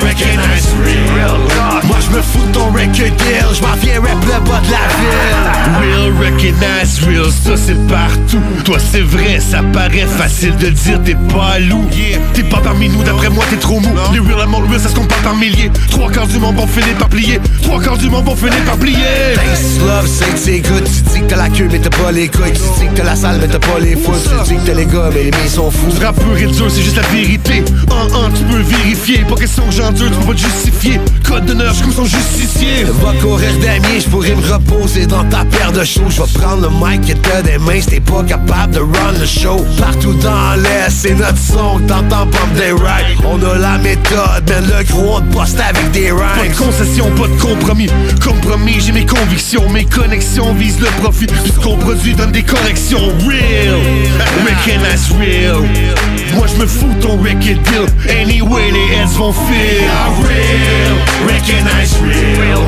recognize real. Moi je me fous de ton record deal, je m'en viens rap le bas de la ville. Real, recognize real, ça c'est partout. Toi c'est vrai, ça paraît facile de dire t'es pas loup. T'es pas parmi nous, d'après moi t'es trop mou. Les real amour real, ça se pas par milliers. Trois quarts du monde vont finir par plier. Trois quarts du monde vont finir par plier. Thanks, love, c'est que c'est good. Tu dis que t'as la queue, mais t'as pas les couilles. Tu dis que t'as la salle, mais t'as pas les fous. Tu dis que t'as les gars, mais les miens sont fous. Ce rap pur et dur, c'est juste la vérité. Un, un, tu peux vérifier. Pas question que j'en dure, tu peux pas te justifier. Code d'honneur, j'suis comme son justicier. Va courir damier, je pourrais me reposer dans ta paire de shows. Je vais prendre le mic et t'as des mains, si t'es pas capable de run le show. Partout dans l'Est, c'est notre son, que t'entends des rides. On a la méthode, mais le gros on te poste avec des Pas rhymes. de concession, pas de compromis. Compromis, j'ai mes convictions, mes connexions visent le profit. Tout ce qu'on produit donne des corrections. Real, recognize real. Moi je me fous ton record deal. Anyway, les heads vont feel. Real, recognize real.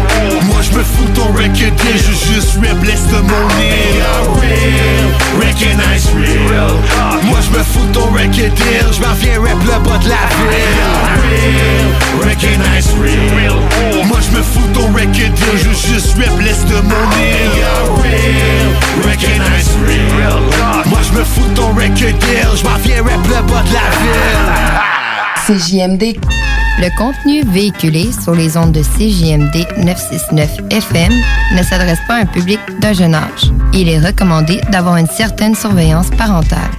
Moi je me fous de ton record deal. Je juste rap, laisse le mon Real, recognize real. Moi je me fous de ton record deal, je m'en viens rap le bas de la ville. Real, recognize real. Moi je me fous de ton record deal. Je juste rap, laisse le mon Real, recognize real. Moi je me fous de ton record deal, je m'en viens rap le bas de la ville. CJMD. Le contenu véhiculé sur les ondes de CJMD 969 FM ne s'adresse pas à un public d'un jeune âge. Il est recommandé d'avoir une certaine surveillance parentale.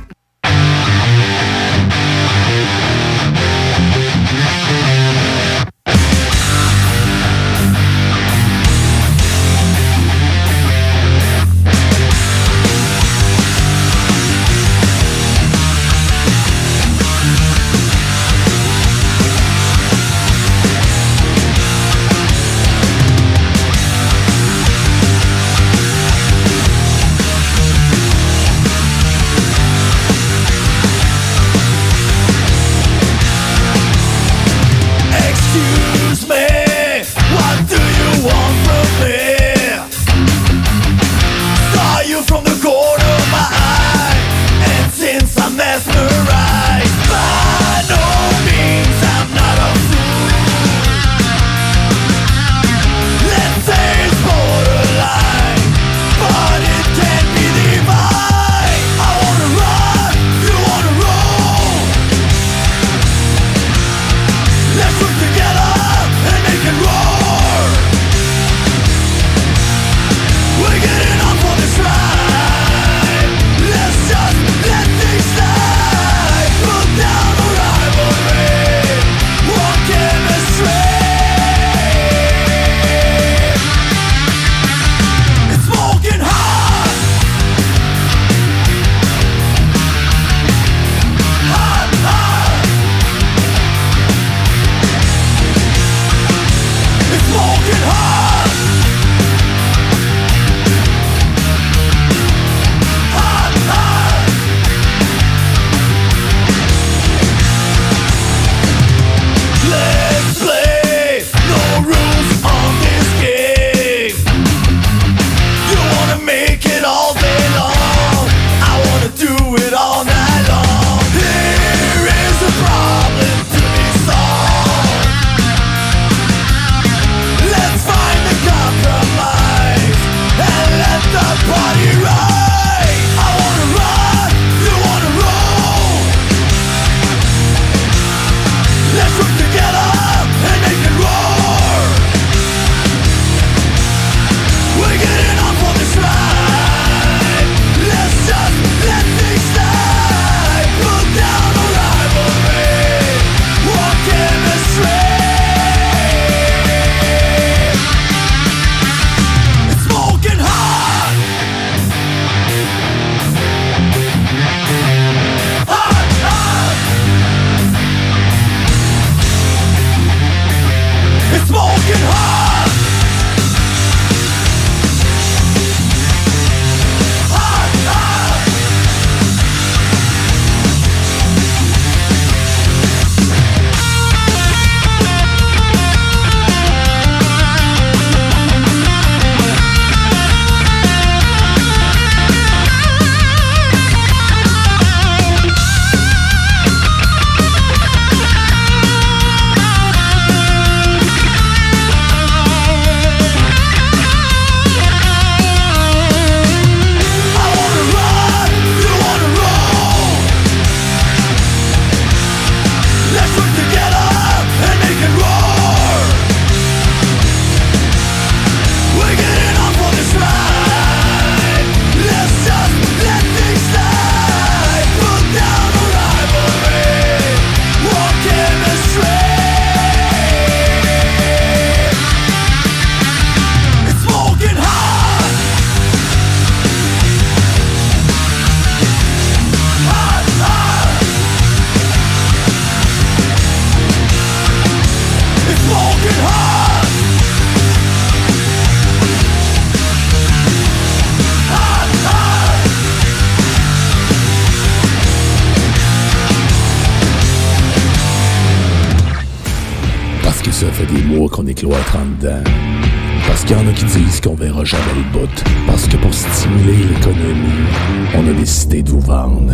Décidé de vous vendre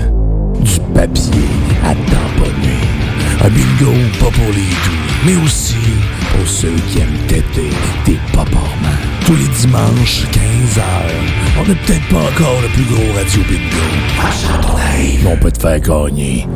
du papier à tamponner. Un bingo pas pour les doux, mais aussi pour ceux qui aiment têter des paparmans. Tous les dimanches, 15h, on n'est peut-être pas encore le plus gros radio bingo. On peut te faire gagner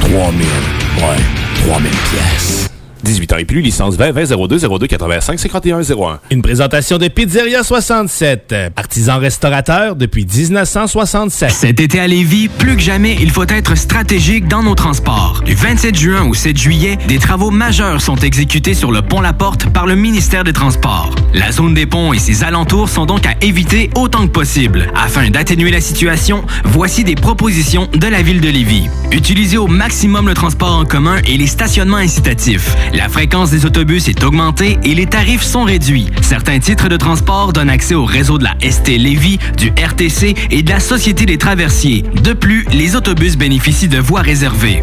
3000, ouais, 3000 pièces. 18 ans et plus, licence 20 20 02 02 85 51 01. Une présentation de Pizzeria 67, artisan restaurateur depuis 1967. Cet été à Lévis, plus que jamais, il faut être stratégique dans nos transports. Du 27 juin au 7 juillet, des travaux majeurs sont exécutés sur le pont La Porte par le ministère des Transports. La zone des ponts et ses alentours sont donc à éviter autant que possible. Afin d'atténuer la situation, voici des propositions de la ville de Lévis. Utilisez au maximum le transport en commun et les stationnements incitatifs. La fréquence des autobus est augmentée et les tarifs sont réduits. Certains titres de transport donnent accès au réseau de la ST Lévis, du RTC et de la Société des traversiers. De plus, les autobus bénéficient de voies réservées.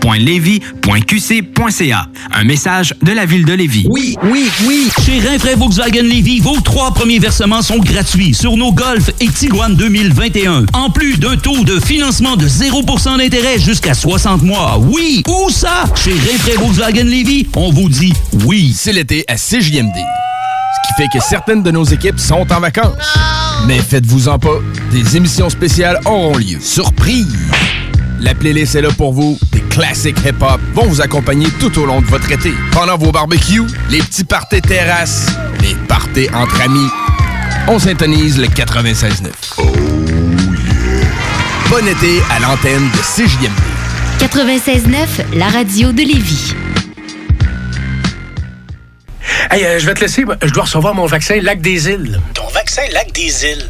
ville.levy.qc.ca. Un message de la ville de Lévis. Oui, oui, oui. Chez Rinfraie Volkswagen Lévis, vos trois premiers versements sont gratuits sur nos Golf et Tiguan 2021. En plus d'un taux de financement de 0% d'intérêt jusqu'à 60 mois. Oui, où ça? Chez Rinfraie Volkswagen Lévis, on vous dit oui. C'est l'été à CJMD. Ce qui fait que certaines de nos équipes sont en vacances. Mais faites-vous-en pas, des émissions spéciales auront lieu. Surprise! La playlist est là pour vous. Des classiques hip-hop vont vous accompagner tout au long de votre été. Pendant vos barbecues, les petits parties terrasses, les parties entre amis. On syntonise le 96.9. Oh yeah! Bon été à l'antenne de CJMD. 96.9, la radio de Lévis. Hey, euh, je vais te laisser. Je dois recevoir mon vaccin Lac des Îles. Ton vaccin Lac des Îles?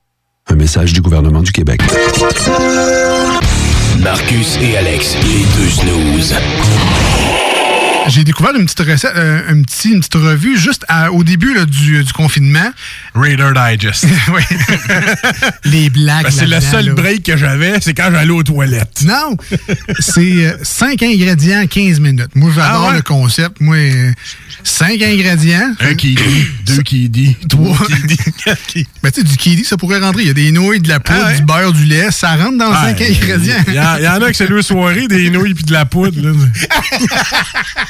Un message du gouvernement du Québec. Marcus et Alex, les deux snooze. J'ai découvert une petite recette, euh, un petit, une petite revue juste à- au début là, du, du confinement. Raider Digest. oui. Les blagues. Ben, c'est le seul là. break que j'avais, c'est quand j'allais aux toilettes. Non, c'est 5 ingrédients, 15 minutes. Moi, j'adore Ah ouais? le concept. Moi, 5 ingrédients. Un qui dit, deux qui dit, trois qui dit, quatre qui Ben, tu sais, du kiwi, ça pourrait rentrer. Il y a des nouilles, de la poudre, Ah ouais? du beurre, du lait. Ça rentre dans Ah, 5 ingrédients. Il y, en- il y en a que c'est deux soirées, des nouilles puis de la poudre. là.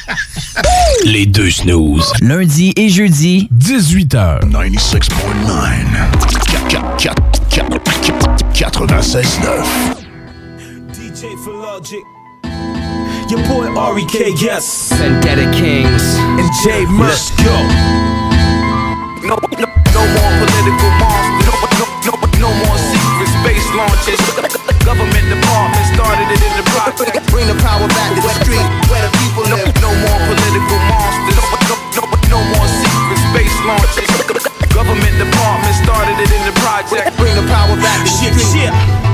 Les deux snooze. Lundi et jeudi, 18h. 96.9. DJ for Logic. Your boy R.E.K. Yes. Vendetta Kings. And J Let's go. No, no, no more political monsters. No, no, no, launches. Government department started it in the project. Bring the power back to the street where the people live. No more political monsters. No, no, no, more secret space launches. Government department started it in the project. Bring the power back to the Shit, street. shit.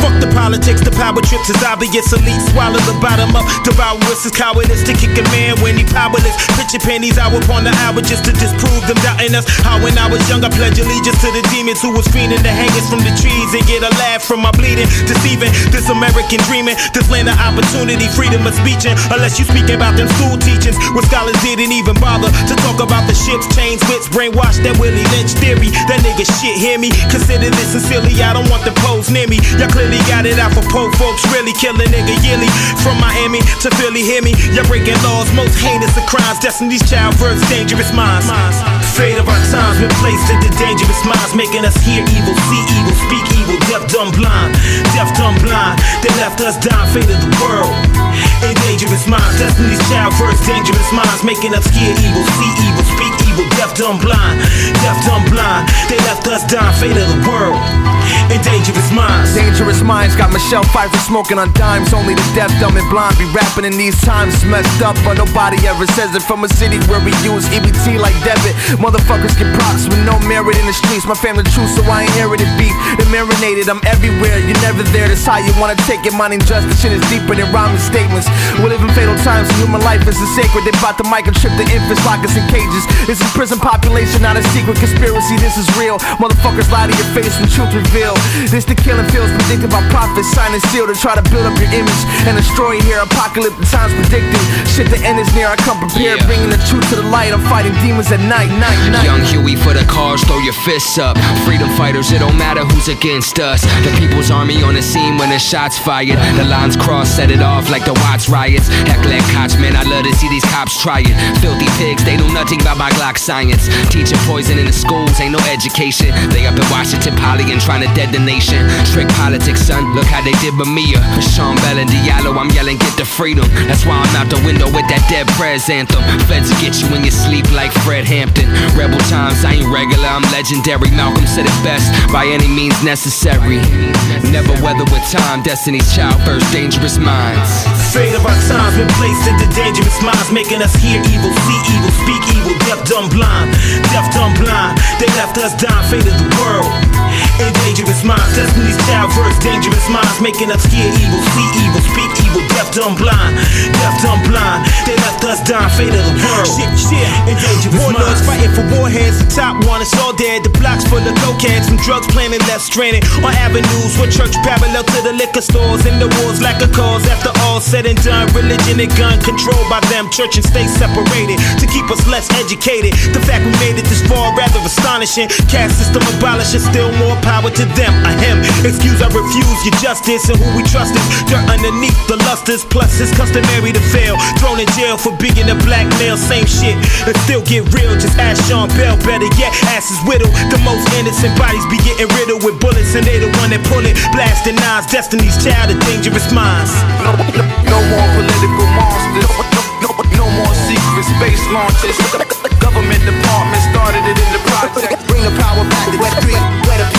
Fuck the politics, the power trips is obvious. Elite swallow the bottom up. Devourers is cowardice to kick a man when he powerless. Picture pennies out upon the hour just to disprove them doubting us. How when I was young, I pledged allegiance to the demons who was fiending to hang us from the trees and get a laugh from my bleeding. Deceiving this American dreaming, this land of opportunity, freedom of speech. and Unless you speak about them school teachings, where scholars didn't even bother to talk about the ships, chains, wits, brainwashed that Willie Lynch theory. That nigga shit, hear me? Consider this sincerely, I don't want the pose near me. Y'all clearly got it out for poor folks, really kill a nigga yearly. From Miami to Philly, hear me? Y'all breaking laws, most heinous of crimes. Destiny's child, verse, dangerous minds. Fate of our times been placed into dangerous minds, making us hear evil, see evil, speak evil, deaf, dumb, blind. Deaf, dumb, blind. They left us dying, fate of the world. In dangerous minds, Destiny's child, verse, dangerous minds, making us hear evil, see evil, speak evil, deaf, dumb, blind. Deaf, dumb, blind. They left us dying, fate of the world. In dangerous minds. Dangerous minds got Michelle Pfeiffer smoking on dimes. Only the deaf, dumb, and blind be rapping in these times. Messed up, but nobody ever says it. From a city where we use EBT like debit. Motherfuckers get props with no merit in the streets. My family true, so I inherited beef. They marinated, I'm everywhere. You're never there. That's how you wanna take it. Mine injustice shit is deeper than rhyming statements. We live in fatal times, and human life isn't sacred. They bout to microchip the infants, lock us in cages. This is prison population, not a secret conspiracy. This is real. Motherfuckers lie to your face when truth revealed. This the killing fields predicted by prophets, sign and seal to try to build up your image and destroy it here. Apocalyptic times predicted. Shit, the end is near. I come prepared, Yeah. bringing the truth to the light. I'm fighting demons at night, night, night. Young Huey for the cause, throw your fists up. Freedom fighters, it don't matter who's against us. The people's army on the scene when the shots fired. The lines crossed, set it off like the Watts riots. Heckler and Koch, man, I love to see these cops try it. Filthy pigs, they know nothing about my Glock science. Teaching poison in the schools, ain't no education. They up in Washington, Poly, and trying to dead the nation. Trick politics, son, look how they did Bamia. Uh. Sean Bell and Diallo, I'm yelling, get the freedom. That's why I'm out the window with that dead prez anthem. Feds get you in your sleep like Fred Hampton. Rebel times, I ain't regular, I'm legendary. Malcolm said it best, by any means necessary. Never weather with time, Destiny's child, first dangerous minds. Fate of our times been placed into dangerous minds, making us hear evil, see evil, speak evil, deaf, dumb, blind. Deaf, dumb, blind. They left us dying, fate of the world. In dangerous minds, Destiny's child, verse, dangerous minds, making us hear evil, see evil, speak evil, deaf, dumb, blind. Deaf, dumb, blind. They left us dying, fate of the world. Shit, shit. In dangerous Warlords minds. fighting for warheads, the top one is all dead. The blocks full of cokeheads, some drugs planted, left stranded on avenues with church parallel to the liquor stores. In the wars, lack a cause. After all said and done, religion and gun controlled by them. Church and state separated to keep us less educated. The fact we made it this far rather astonishing. Caste system abolished, and still more power to them. A him. Excuse, I refuse your justice and who we trust is dirt underneath the lusters. Plus, it's customary to fail. Thrown in jail for being a black male, same shit. And still get real. Just ask Sean Bell. Better yet, ask his widow. The most innocent bodies be getting riddled with bullets, and they the one that pull it. Blasting knives, destiny's child of dangerous minds. No, no, no more political monsters. No, no, more secret space launches. Government department started it in the project. Bring the power back to street where the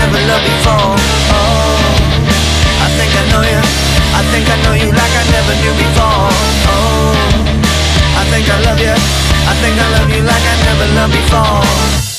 never loved before. Oh, I think I know you. I think I know you like I never knew before. Oh, I think I love you. I think I love you like I never loved before.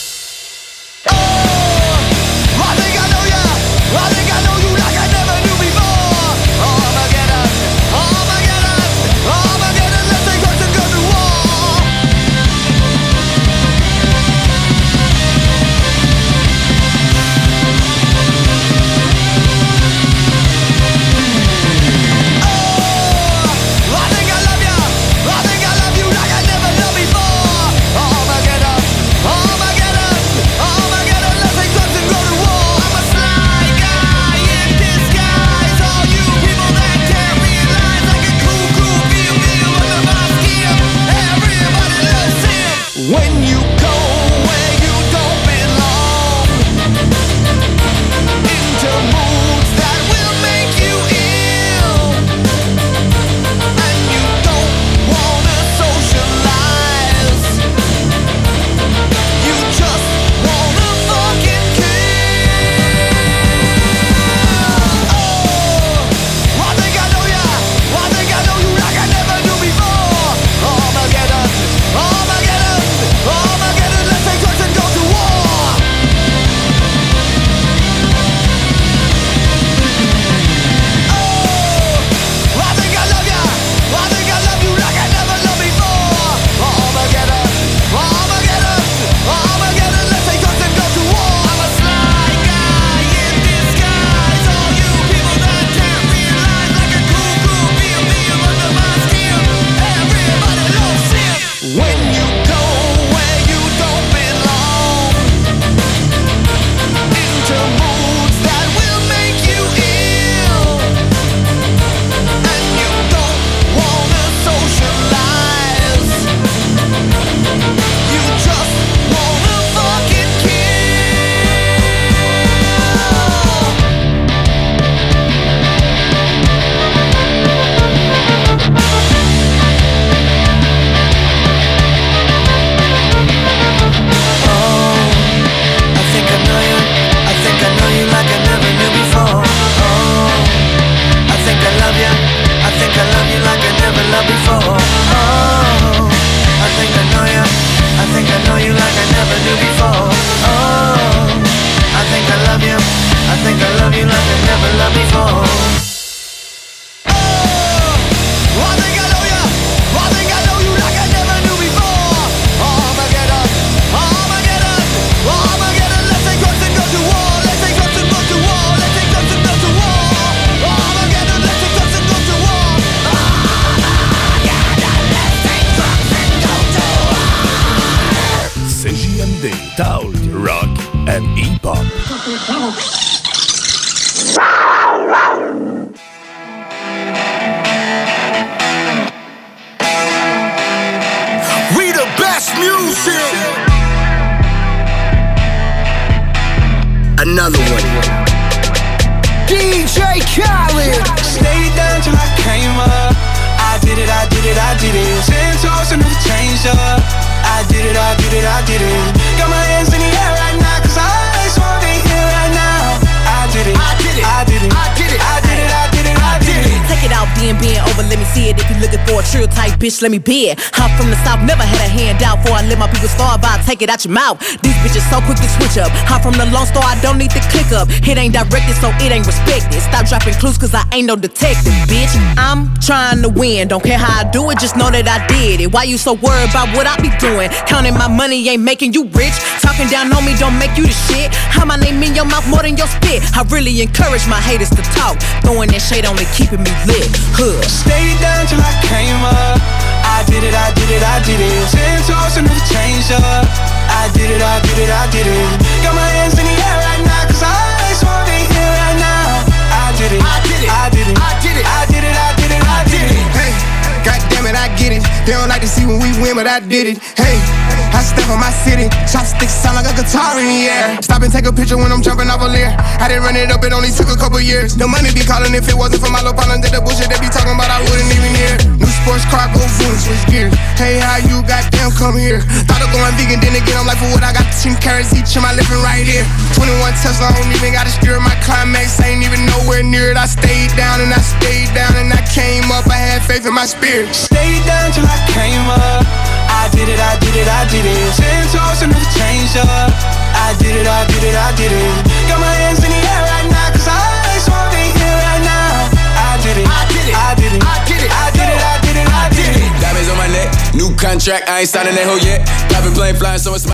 Let me be it. I'm from the south, never had a handout. Before I let my people starve, I take it out your mouth. These bitches so quick to switch up. I'm from the Lone store, I don't need to click up. It ain't directed, so it ain't respected. Stop dropping clues, cause I ain't no detective, bitch. I'm trying to win, don't care how I do it, just know that I did it. Why you so worried about what I be doing? Counting my money ain't making you rich. Talking down on me don't make you the shit. How my name in your mouth more than your spit. I really encourage my haters to talk. Throwing that shade only keeping me lit. Huh. Stayed down till I came up. I did it, I did it, I did it. Santos and never changed up. I did it, I did it, I did it. Got my hands in the air right now, cause I just want to here right now. I did it, I did it, I did it, I did it, I did it, I did it, I did it. Hey, God damn it, I get it. They don't like to see when we win, but I did it. Hey, I step on my city, chopsticks sound like a guitar in the air. Stop and take a picture when I'm jumping off a leer. I didn't run it up, it only took a couple years. The money be calling if it wasn't for my little partner, did the bullshit they be talking about, I wouldn't even hear. New sports car, go boom, switch gears. Hey, how you goddamn come here? Thought of going vegan, then again, I'm like, for what I got 10 carrots each in my living right here. 21 Tesla, I don't even gotta steer my climax, ain't even nowhere near it. I stayed down and I stayed down and I came up, I had faith in my spirit. Stayed down till I came up. I did it, I did it, I did it. Ten toes and never changed up. I did it, I did it, I did it. Got my hands in the air right now, cause I just wanna be here right now. I did it, I did it, I did it, I did it, I did it, I did it, I did it. Diamonds on my neck, new contract, I ain't signing that hoe yet. Private plane flying, so it's my